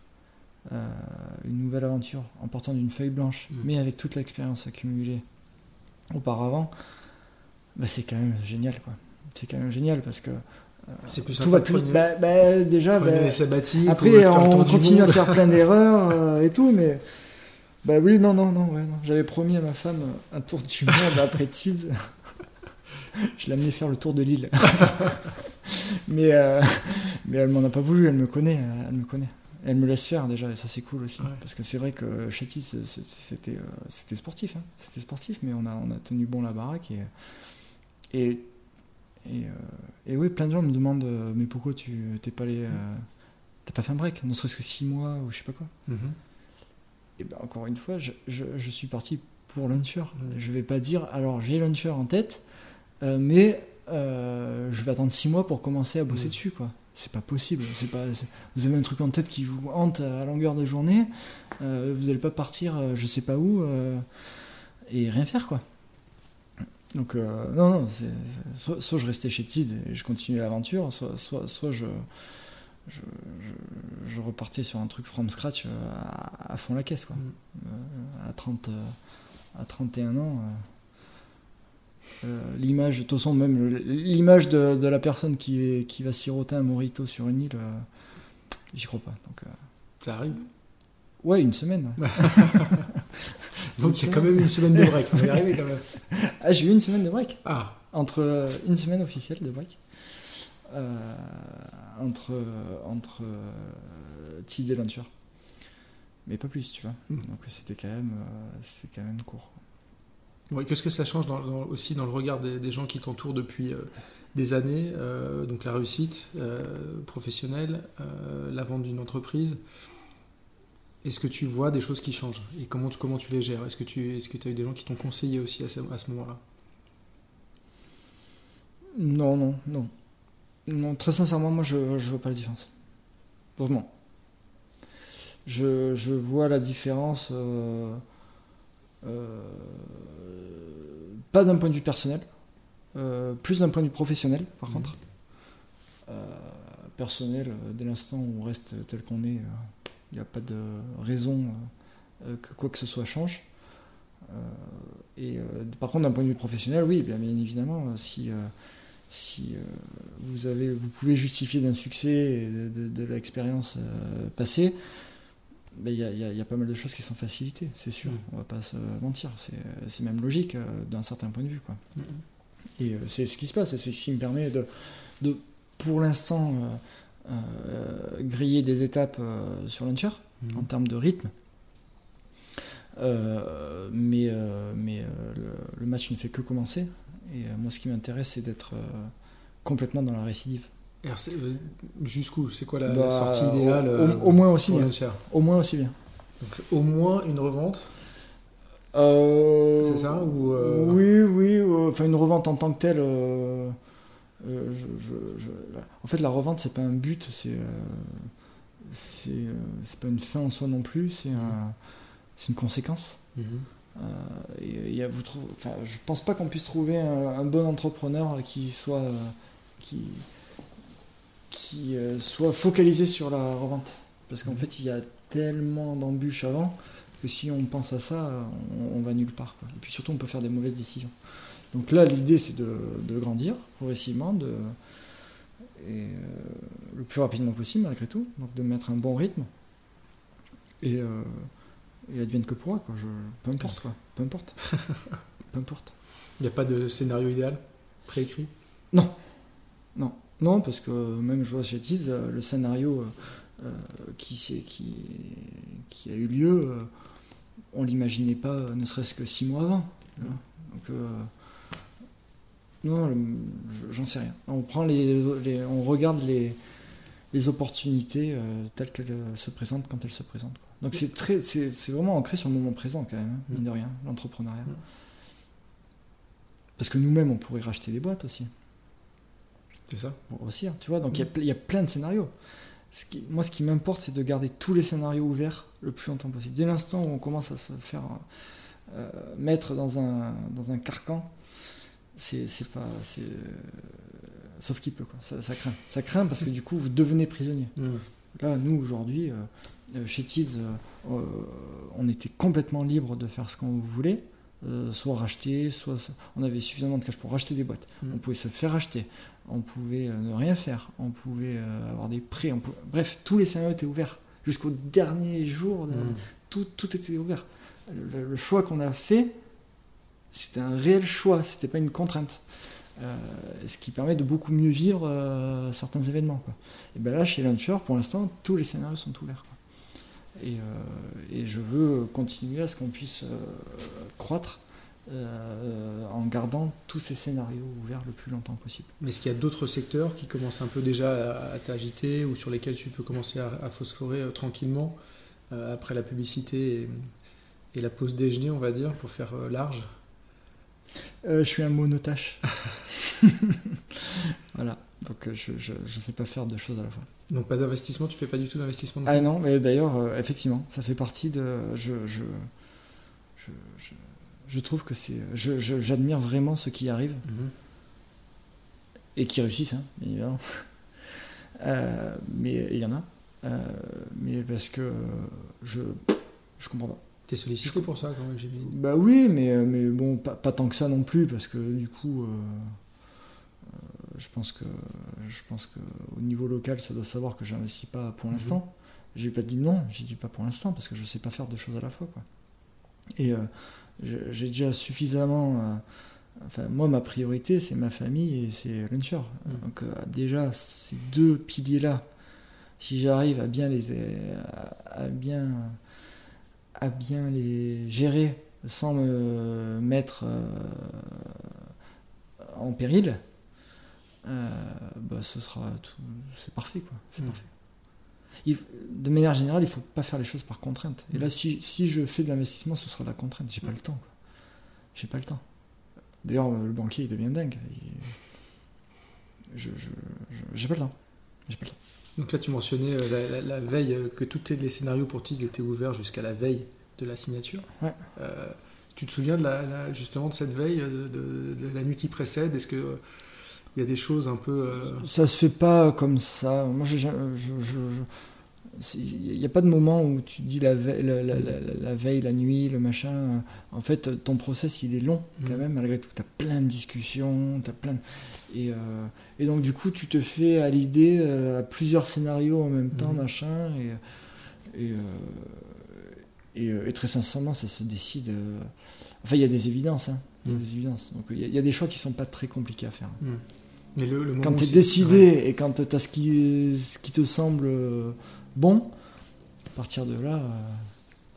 une nouvelle aventure en partant d'une feuille blanche, mmh. mais avec toute l'expérience accumulée auparavant, bah, c'est quand même génial. quoi. C'est quand même génial parce que euh, c'est plus tout va plus vite. Bah, bah, déjà, bah, après, on continue à faire plein d'erreurs euh, et tout, mais bah oui, non, non, non, ouais, non. J'avais promis à ma femme un tour du monde après Tiz. Je l'ai amené faire le tour de l'île. mais, euh, mais elle m'en a pas voulu, elle me connaît, elle me connaît elle me laisse faire déjà, et ça c'est cool aussi. Parce que c'est vrai que c'était, euh, c'était sportif. Hein. C'était sportif, mais on a, on a tenu bon la baraque. Et, et, et, euh, oui, plein de gens me demandent euh, Mais pourquoi tu t'es pas allé. t'as pas fait un break, ne serait-ce que 6 mois ou je sais pas quoi. Mm-hmm. Et ben encore une fois, je, je, je suis parti pour Launcher. Mm. Je vais pas dire Alors j'ai Launcher en tête, mais je vais attendre 6 mois pour commencer à bosser mm. dessus, quoi c'est pas possible. C'est pas, vous avez un truc en tête qui vous hante à longueur de journée, euh, vous n'allez pas partir euh, je sais pas où euh, et rien faire quoi. Donc non, non soit, je restais chez Tid et je continuais l'aventure, soit, soit, soit je, je, repartais sur un truc from scratch à, fond la caisse. Quoi. Mm. à, 30, à 31 ans, l'image, de toute façon, même l'image de, la personne qui, qui va siroter un morito sur une île, j'y crois pas. Donc, Ça arrive Ouais, une semaine. Donc il y a quand même une semaine de break. On va y arriver quand même. Ah, j'ai eu une semaine de break. Ah. Entre euh, une semaine officielle de break. Euh, entre entre euh, et Launcher. Mais pas plus, tu vois. Hmm. Donc c'était quand même euh, c'est quand même court. Qu'est-ce que ça change aussi dans le regard des, gens qui t'entourent depuis des années Donc la réussite professionnelle, la vente d'une entreprise? Est-ce que tu vois des choses qui changent? Et comment, comment tu les gères? Est-ce que tu est que as eu des gens qui t'ont conseillé aussi à ce, à ce moment-là? Non, non, non. Non, très sincèrement, moi, je ne vois pas la différence. Vraiment. Je, je vois la différence, euh, euh, pas d'un point de vue personnel, euh, plus d'un point de vue professionnel, par mmh. contre. personnel, dès l'instant où on reste tel qu'on est il n'y a pas de raison euh, que quoi que ce soit change. Euh, et euh, par contre, d'un point de vue professionnel, oui, bien, évidemment, si, si vous, avez, vous pouvez justifier d'un succès et de, l'expérience passée, il y, a pas mal de choses qui sont facilitées, c'est sûr, mm. on va pas se mentir, c'est même logique d'un certain point de vue. Quoi. Et c'est ce qui se passe, et c'est ce qui me permet de, de pour l'instant, euh, griller des étapes euh, sur Launcher mhm. en termes de rythme. Euh, mais mais le, match ne fait que commencer. Et moi, ce qui m'intéresse, c'est d'être complètement dans la récidive. Jusqu'où? C'est quoi la, bah, sortie idéale au, moins aussi bien. Au moins aussi bien. Donc, au moins une revente? C'est ça ou Oui, oui. Enfin, une revente en tant que telle euh, en fait, la revente, c'est pas un but, c'est euh, euh, c'est pas une fin en soi non plus, c'est une conséquence. Mhm. et, y a, vous trouve, enfin, je pense pas qu'on puisse trouver un, bon entrepreneur qui soit qui, qui soit focalisé sur la revente. Parce qu'en mhm. fait, il y a tellement d'embûches avant que si on pense à ça, on, va nulle part. Et puis surtout, on peut faire des mauvaises décisions. Donc là, l'idée, c'est de, grandir progressivement, de, et, euh, le plus rapidement possible, malgré tout, donc de mettre un bon rythme. Et, euh, et advienne que pourra, quoi. Je, peu importe, quoi. Peu importe. peu importe. Il n'y a pas de scénario idéal préécrit? Non. Non. Non, parce que même je vois chez Tiz, euh, le scénario euh, qui, qui, qui, a eu lieu, on l'imaginait pas ne serait-ce que six mois avant. Donc, non, j'en sais rien. On prend les, on regarde les, les opportunités euh, telles qu'elles euh, se présentent quand elles se présentent. Donc c'est très, c'est vraiment ancré sur le moment présent quand même, hein, mine de rien, l'entrepreneuriat. Parce que nous-mêmes, on pourrait racheter des boîtes aussi. C'est ça. aussi, hein, tu vois. Donc il y, a plein de scénarios. Ce qui, moi, ce qui m'importe, c'est de garder tous les scénarios ouverts le plus longtemps possible. Dès l'instant où on commence à se faire euh, mettre dans un, dans un carcan, c'est pas. Euh, sauf qu'il peut, quoi. Ça, craint. Ça craint parce que du coup, vous devenez prisonnier. Mm. Là, nous, aujourd'hui, euh, chez Tiz, on était complètement libre de faire ce qu'on voulait. Soit racheter, soit on avait suffisamment de cash pour racheter des boîtes. Mm. On pouvait se faire acheter, on pouvait ne rien faire, on pouvait avoir des prêts. Bref, tous les scénarios étaient ouverts jusqu'au dernier jour. Mm. Tout, tout, était ouvert. le choix qu'on a fait, c'était un réel choix, c'était pas une contrainte. Euh, ce qui permet de beaucoup mieux vivre euh, certains événements. Et ben là, chez Launcher, pour l'instant, tous les scénarios sont ouverts. Et, euh, et, je veux continuer à ce qu'on puisse croître en gardant tous ces scénarios ouverts le plus longtemps possible. Est-ce qu'il y a d'autres secteurs qui commencent un peu déjà à, t'agiter ou sur lesquels tu peux commencer à, phosphorer tranquillement après la publicité et, et, la pause déjeuner, on va dire, pour faire large? Euh, je suis un monotache. voilà. Donc euh, je ne sais pas faire deux choses à la fois. Donc pas d'investissement, tu fais pas du tout d'investissement Ah non, mais d'ailleurs, euh, effectivement, ça fait partie de. Je, je, je, je trouve que c'est. J'admire vraiment ceux qui y arrivent. Mhm. Et qui réussissent, hein, évidemment. Euh, mais il y en a. Euh, mais parce que je, je comprends pas. T'es sollicité pour ça quand même, j'imagine Bah oui, mais, mais bon, pas, pas, tant que ça non plus, parce que du coup, je pense que je pense que au niveau local, ça doit savoir que j'investis pas pour l'instant. Mm J'ai pas dit non, j'ai dit pas pour l'instant, parce que je sais pas faire deux choses à la fois. Quoi. Et j'ai déjà suffisamment Enfin, moi, ma priorité, c'est ma famille et c'est Launcher. Mm. Donc, euh, déjà, ces deux piliers-là, si j'arrive à bien les, à, bien, à bien les gérer sans me mettre euh, en péril, euh, bah, ce sera c'est parfait quoi. C'est mm. parfait. de manière générale, il faut pas faire les choses par contrainte. Et là, mm. si, si je fais de l'investissement, ce sera la contrainte. J'ai pas le temps. J'ai pas le temps. D'ailleurs, le banquier, il devient dingue. Je, j'ai pas le temps. J'ai pas le temps. Donc là, tu mentionnais euh, la, veille, euh, que tous les scénarios pour Teeds étaient ouverts jusqu'à la veille de la signature. Ouais. Euh, tu te souviens de la, justement de cette veille, de, la nuit qui précède? Est-ce que il y a des choses un peu... Ça se fait pas comme ça. Moi, je, il n'y a pas de moment où tu dis la, veille, la, veille, la nuit, le machin. En fait, ton process, il est long quand mm. même, malgré tout. Tu as plein de discussions, as plein et, euh, et, donc, du coup, tu te fais à l'idée euh, à plusieurs scénarios en même temps, mm. machin. Et, et, euh, et, très sincèrement, ça se décide. Enfin, il y a des évidences. Hein, mm. des évidences. Donc, il y, a des choix qui sont pas très compliqués à faire. Mais le, quand tu es décidé et quand tu as ce qui, ce qui te semble bon, à partir de là, euh,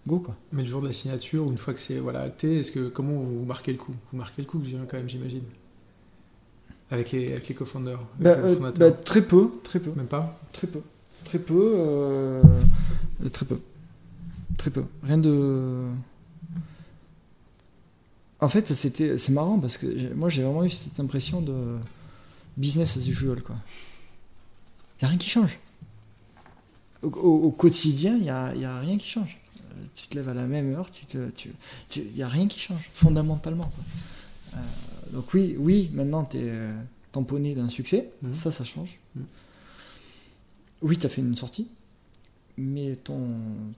go quoi. Mais le jour de la signature, une fois que c'est voilà, acté, est-ce que comment vous marquez le coup? Vous marquez le coup quand même, j'imagine avec les, avec les co-founders bah, euh, bah, Très peu, très peu. Même pas? Très peu. Très peu. Euh, très peu. Très peu. Rien de. En fait, c'était, c'est marrant parce que moi j'ai vraiment eu cette impression de business as usual quoi. Il n'y a rien qui change au, quotidien, il n'y a, y a, rien qui change. Euh, tu te lèves à la même heure, il tu n'y a rien qui change, fondamentalement. Euh, donc oui, oui, maintenant tu es euh, tamponné d'un succès, mmh. ça, ça change. Mmh. Oui, tu as fait une sortie, mais ton,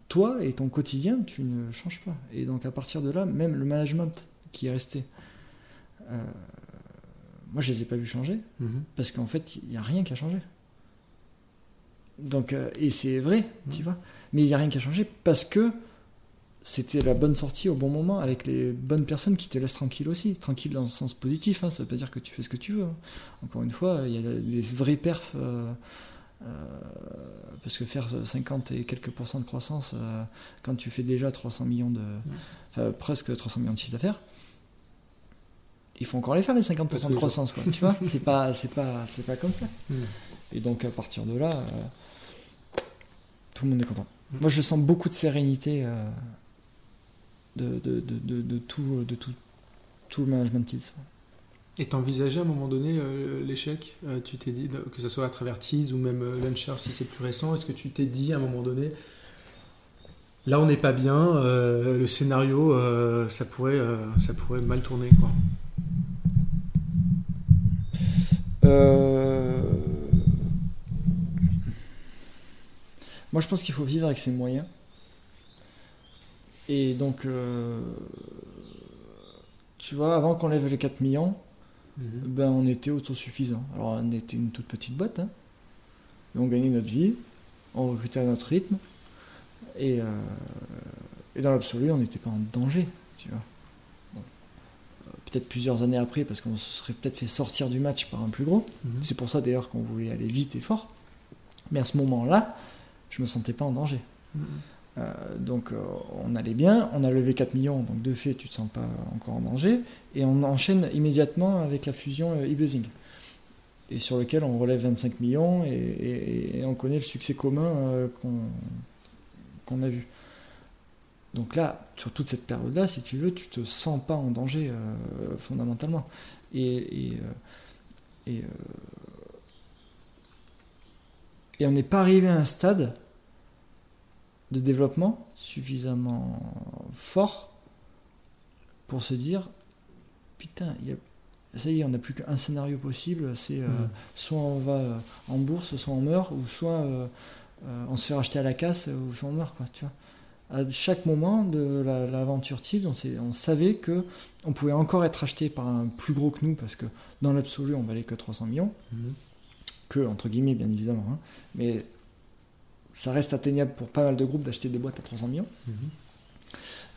toi et ton quotidien, tu ne changes pas. Et donc à partir de là, même le management qui est resté, moi je les ai pas vus changer, mmh. parce qu'en fait, il n'y a rien qui a changé. Donc, euh, et c'est vrai, tu vois. Mais il n'y a rien qui a changé parce que c'était la bonne sortie au bon moment avec les bonnes personnes qui te laissent tranquille aussi. Tranquille dans le sens positif, hein, ça veut pas dire que tu fais ce que tu veux. Hein. Encore une fois, il y a des vrais perfs. Euh, euh, parce que faire 50 et quelques pourcents de croissance quand tu fais déjà 300 millions de. Enfin, presque 300 millions de chiffre d'affaires il faut encore les faire les 50% de croissance quoi, tu vois c'est pas c'est pas c'est pas comme ça mmh. Et donc à partir de là tout le monde est content. Moi, je sens beaucoup de sérénité euh, de, de, de, de, tout, de tout, tout le management Tease. Et t'envisageais à un moment donné euh, l'échec euh, Tu t'es dit, que ce soit à travers Tease ou même Launcher si c'est plus récent, est-ce que tu t'es dit à un moment donné, là on n'est pas bien, le scénario, ça, pourrait, ça pourrait mal tourner quoi? Moi, je pense qu'il faut vivre avec ses moyens. Et donc, euh, tu vois, avant qu'on lève les 4 millions, mhm. ben, on était autosuffisant. Alors, on était une toute petite boîte, hein. on gagnait notre vie, on recrutait à notre rythme, et, euh, et dans l'absolu, on n'était pas en danger, tu vois. Euh, peut-être plusieurs années après, parce qu'on se serait peut-être fait sortir du match par un plus gros. Mhm. C'est pour ça d'ailleurs qu'on voulait aller vite et fort. Mais à ce moment-là, je me sentais pas en danger. Mm-hmm. Euh, donc euh, on allait bien, on a levé 4 millions, donc de fait tu te sens pas encore en danger, et on enchaîne immédiatement avec la fusion euh, e-buzzing, et sur lequel on relève 25 millions, et, on connaît le succès commun qu'on a vu. Donc là, sur toute cette période-là, si tu veux, tu te sens pas en danger fondamentalement. Et, et, et on n'est pas arrivé à un stade de développement suffisamment fort pour se dire putain, ça y est, on n'a plus qu'un scénario possible, c'est euh, Mhm. soit on va euh, en bourse, soit on meurt, ou soit euh, on se fait racheter à la casse, ou soit on meurt, quoi, tu vois. À chaque moment de la- l'aventure Tease, on, on savait que on pouvait encore être acheté par un plus gros que nous, parce que dans l'absolu, on valait que 300 millions, Mhm. que, entre guillemets, bien évidemment, hein. mais ça reste atteignable pour pas mal de groupes d'acheter des boîtes à 300 millions. Mhm.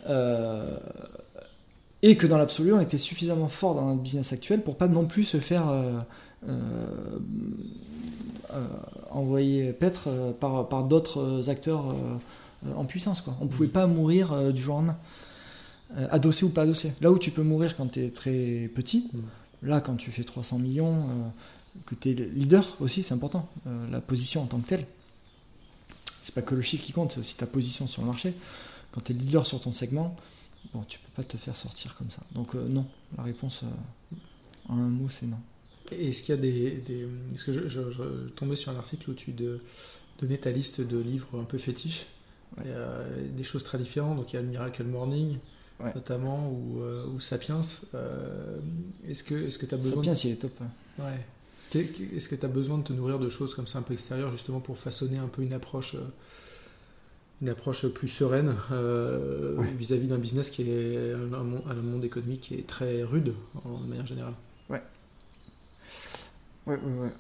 Euh, et que dans l'absolu, on était suffisamment fort dans notre business actuel pour pas non plus se faire euh, euh, envoyer paître par, par d'autres acteurs en puissance. Quoi. On pouvait pas mourir du jour au lendemain, adossé ou pas adossé. Là où tu peux mourir quand tu es très petit, là quand tu fais 300 millions, que tu es leader aussi, c'est important, la position en tant que telle. C'est pas que le chiffre qui compte, c'est aussi ta position sur le marché. Quand tu es leader sur ton segment, bon, tu peux pas te faire sortir comme ça. Donc euh, non, la réponse euh, en un mot, c'est non. Et Est-ce qu'il y a des. des- Est-ce que je, je- je tombais sur un article où tu de, donnais ta liste de livres un peu fétiches Ouais. Il y a des choses très différentes. Donc il y a le Miracle Morning, Ouais. notamment, ou, euh, ou Sapiens. Euh, est-ce que tu as besoin. Sapiens, il est top. hein. de... Ouais. Est-ce que tu as besoin de te nourrir de choses comme ça un peu extérieures, justement pour façonner un peu une approche. euh, une approche plus sereine euh, vis-à-vis d'un business qui est un, un monde- un monde économique qui est très rude en de manière générale? Ouais, ouais, ouais. ouais.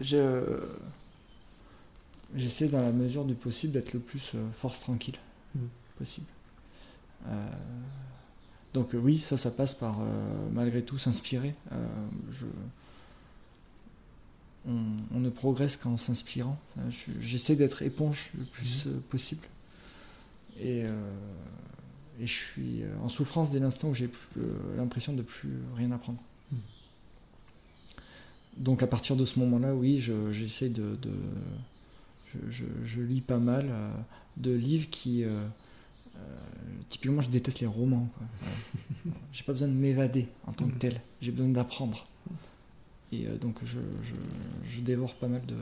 Je... J'essaie dans la mesure du possible d'être le plus euh, force tranquille Mm. possible. Euh, Donc oui, ça, ça passe par euh, malgré tout s'inspirer. Je... on, on ne progresse qu'en s'inspirant. Je- J'essaie d'être éponge le plus euh, possible. Et, euh, et je suis euh, en souffrance dès l'instant où j'ai plus, l'impression de plus rien apprendre. Mm. Donc à partir de ce moment-là, oui, je- j'essaie de, de- je, je- je lis pas mal euh, de livres qui, euh, typiquement, je déteste les romans. Voilà. j'ai pas besoin de m'évader en tant que tel. J'ai besoin d'apprendre. Et euh, donc je, je, je dévore pas mal de,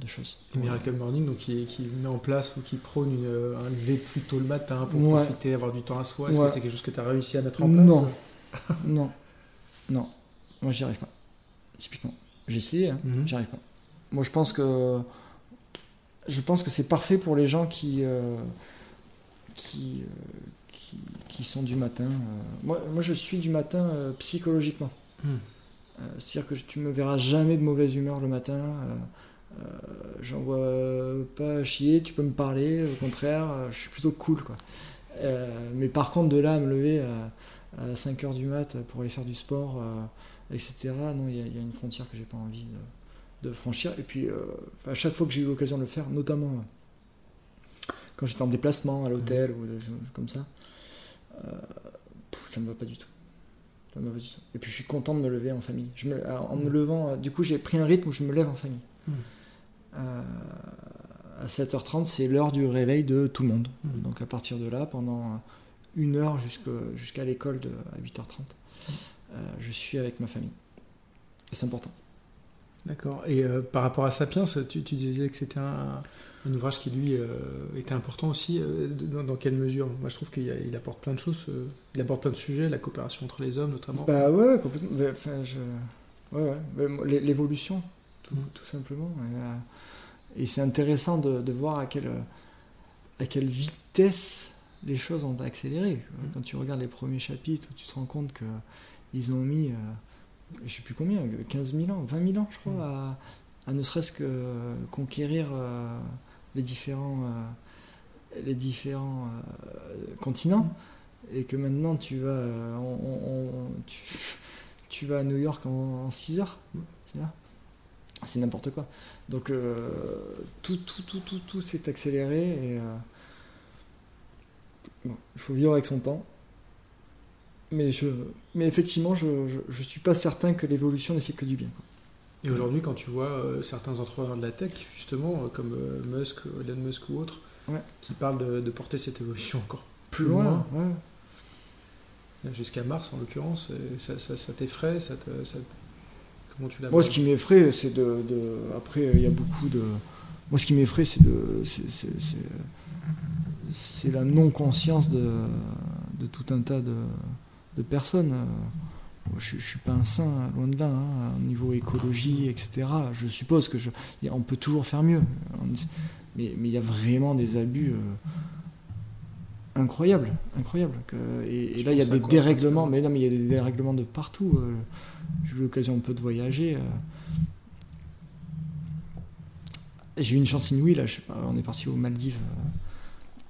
de choses. Et Miracle Morning, donc qui, qui met en place ou qui prône une, un lever plus tôt le matin pour Ouais. profiter, avoir du temps à soi. Est-ce Ouais. que c'est quelque chose que tu as réussi à mettre en place Non. Non, non, moi j'y arrive pas. Typiquement, j'ai essayé, hein, Mhm. j'y arrive pas. Moi je pense que je pense que c'est parfait pour les gens qui euh, qui, euh, qui qui sont du matin. euh. Moi, moi je suis du matin psychologiquement. Mhm. Euh, C'est-à-dire que tu me verras jamais de mauvaise humeur le matin. euh, euh, J'en vois pas chier, tu peux me parler, au contraire, euh, je suis plutôt cool quoi. Euh, mais par contre, de là à me lever à, à 5h du mat pour aller faire du sport, etc., non, il y, a- il y a une frontière que j'ai pas envie de, de franchir. Et puis, à chaque fois que j'ai eu l'occasion de le faire, notamment quand j'étais en déplacement à l'hôtel ou des choses comme ça, ça me va pas du tout. Ça me va pas du tout. Et puis, je suis content de me lever en famille. Je me, alors, en me levant, euh, du coup, j'ai pris un rythme où je me lève en famille. Mm. Euh, à 7h30, c'est l'heure du réveil de tout le monde. Mm. Donc à partir de là, pendant une heure jusqu'à l'école à 8h30, euh, je suis avec ma famille. Et c'est important. D'accord. Et euh, par rapport à Sapiens, tu, tu disais que c'était un, un ouvrage qui, lui, euh, était important aussi. euh, dans, dans quelle mesure? Moi, je trouve qu'il apporte plein de choses. il aborde plein de sujets, la coopération entre les hommes, notamment. Bah ouais, complètement. Enfin, je... ouais, L'évolution, tout, Mm. tout simplement. Et, et c'est intéressant de, de voir à quelle, à quelle vitesse les choses ont accéléré. Mm. Quand tu regardes les premiers chapitres, tu te rends compte que ils ont mis, je sais plus combien, 15 000 ans, 20 000 ans, je crois, Mm. à, à ne serait-ce que conquérir euh, les différents, euh, les différents euh, continents. Et que maintenant, tu vas, on- tu, tu vas à New York en, 6 heures. Mm. C'est là C'est n'importe quoi. Donc, tout, tout, tout, tout, tout s'est accéléré. Et, bon, il faut vivre avec son temps. Mais, je, mais effectivement, je ne suis pas certain que l'évolution n'ait fait que du bien. Et aujourd'hui, quand tu vois euh, certains entrepreneurs de la tech, justement, euh, comme euh, Musk, Elon Musk ou autres, Ouais. qui parlent de, de porter cette évolution encore Plus loin, loin, ouais. jusqu'à Mars en l'occurrence, ça, ça, ça t'effraie ça te- ça- Comment tu Moi, ce qui m'effraie, c'est de, de- Après, il y a beaucoup de. Moi, ce qui m'effraie, c'est de. C'est la non-conscience de, de tout un tas de, de personnes. je, ne suis pas un saint, loin de là, hein, au niveau écologie, etc. Je suppose que je, on peut toujours faire mieux. Mais il y a vraiment des abus euh, incroyables, incroyables. et, là, il y a des dérèglements, mais non, mais il y a des dérèglements de partout. Euh. J'ai eu l'occasion un peu de voyager. Euh. J'ai eu une chance inouïe, là, je sais pas, on est parti aux Maldives.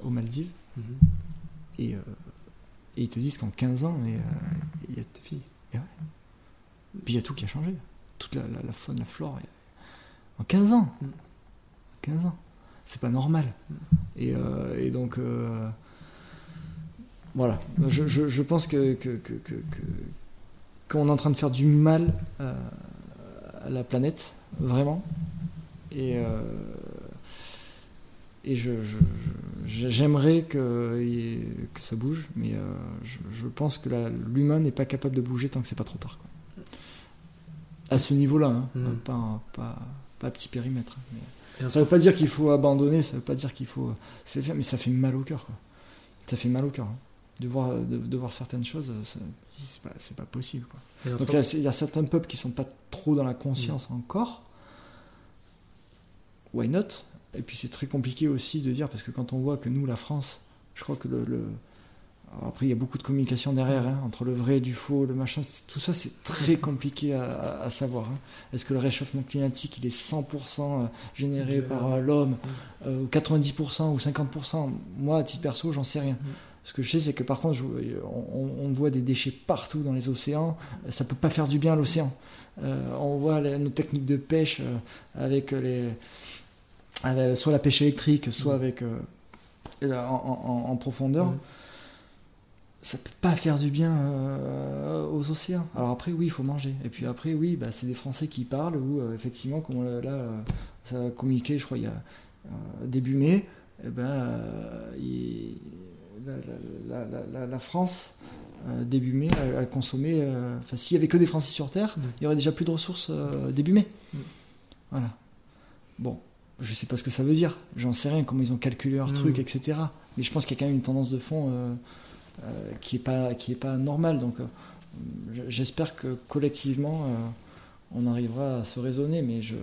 aux Maldives. Mhm. Et, et, ils te disent qu'en 15 ans, il y a tes filles. Puis il y a tout qui a changé. Toute la, faune, la flore. En 15 ans. 15 mm. ans. C'est pas normal. Mm. Euh, et, donc. Euh, voilà. Je, pense que, qu'on est en train de faire du mal euh, à la planète, vraiment. Et, et je, j'aimerais que, que ça bouge, mais je, pense que l'humain n'est pas capable de bouger tant que c'est pas trop tard à ce niveau-là, hein. mm. pas, pas, pas, petit périmètre. Hein. ça ne veut pas dire qu'il faut abandonner, ça ne veut pas dire qu'il faut. mais ça fait mal au cœur. Ça fait mal au cœur. Hein. De, voir, de, voir certaines choses, c'est pas, pas possible. Donc il y, a certains peuples qui sont pas trop dans la conscience encore. Why not? Et puis c'est très compliqué aussi de dire, parce que quand on voit que nous, la France, je crois que le après, il y a beaucoup de communication derrière, hein, entre le vrai et du faux, le machin, tout ça c'est très compliqué à, savoir. Hein. Est-ce que le réchauffement climatique il est 100% euh, généré par euh, l'homme, euh, ou 90% ou 50% Moi, à titre perso, j'en sais rien. Ce que je sais, c'est que par contre, on, voit des déchets partout dans les océans, ça peut pas faire du bien à l'océan. on voit nos techniques de pêche avec les. Soit la pêche électrique, soit avec. en, profondeur ça peut pas faire du bien euh, aux océans. Alors après, oui, il faut manger. Et puis après, oui, bah, c'est des Français qui parlent, ou euh, effectivement, comme là, euh, ça a communiqué, je crois, il y a début mai, eh ben, la, France, début mai, a, consommé. Enfin, s'il y avait que des Français sur Terre, mm. il y aurait déjà plus de ressources début mai. Mm. Voilà. Bon, je sais pas ce que ça veut dire, j'en sais rien, comment ils ont calculé leur mm. truc, etc. Mais je pense qu'il y a quand même une tendance de fond euh, qui n'est pas, qui est pas normal. Donc euh, j'espère que collectivement, euh, on arrivera à se raisonner, mais je,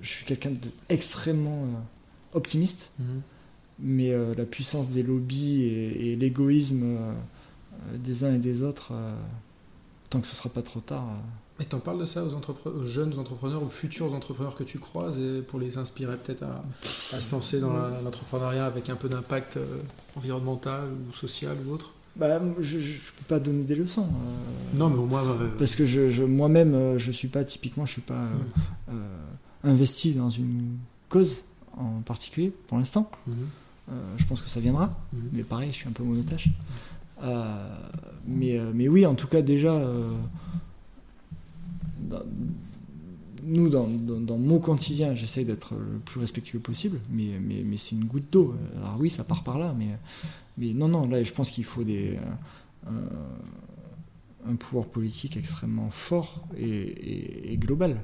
je suis quelqu'un d'extrêmement optimiste. Mhm. Mais la puissance des lobbies et, l'égoïsme des uns et des autres, tant que ce ne sera pas trop tard. Et t'en parles de ça aux, jeunes entrepreneurs, aux futurs entrepreneurs que tu croises, et pour les inspirer peut-être à, se lancer dans l'entrepreneuriat avec un peu d'impact euh, environnemental ou social ou autre? Bah, je ne peux pas donner des leçons. Euh, non, mais au moins. parce que je, moi-même, euh, je suis pas typiquement, je suis pas investi dans une cause en particulier pour l'instant. Mhm. je pense que ça viendra, mhm. mais pareil, je suis un peu monotache. mais, mais oui, en tout cas, déjà nous, dans, mon quotidien, j'essaie d'être le plus respectueux possible, mais, mais, mais c'est une goutte d'eau. Alors oui, ça part par là, mais, mais non, non, là, je pense qu'il faut des, euh, un pouvoir politique extrêmement fort et, global.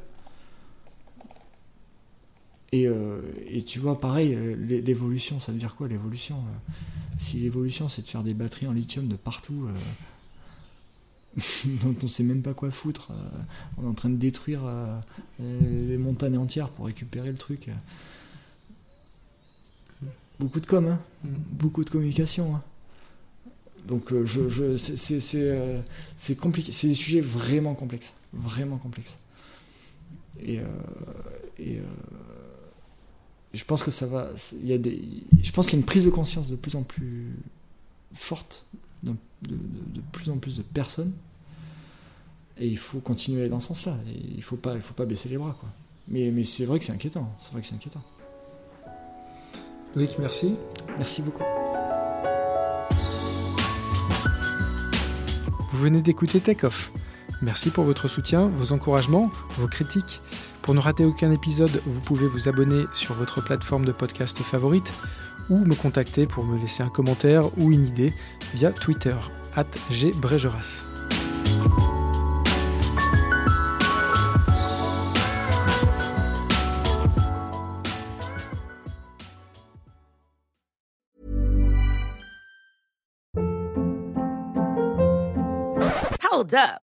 Et, euh, et, tu vois, pareil, l'évolution, ça veut dire quoi l'évolution? Si l'évolution, c'est de faire des batteries en lithium de partout, euh, dont on sait même pas quoi foutre. Euh, on est en train de détruire euh, les montagnes entières pour récupérer le truc. Beaucoup de com, hein. mm. beaucoup de communication. Hein. Donc euh, je, je c'est compliqué, c'est des sujets vraiment complexes, vraiment complexes. Et, et je pense que ça va, il y a des, je pense qu'il y a une prise de conscience de plus en plus forte de, de, plus en plus de personnes. Et il faut continuer dans ce sens-là. Il ne faut pas, il faut pas baisser les bras. Quoi. Mais, mais c'est vrai que c'est inquiétant. C'est vrai que c'est inquiétant. Loïc, merci. Merci beaucoup. Vous venez d'écouter Take Off. Merci pour votre soutien, vos encouragements, vos critiques. Pour ne rater aucun épisode, vous pouvez vous abonner sur votre plateforme de podcast favorite ou me contacter pour me laisser un commentaire ou une idée via Twitter, at gbregeras. Hold up.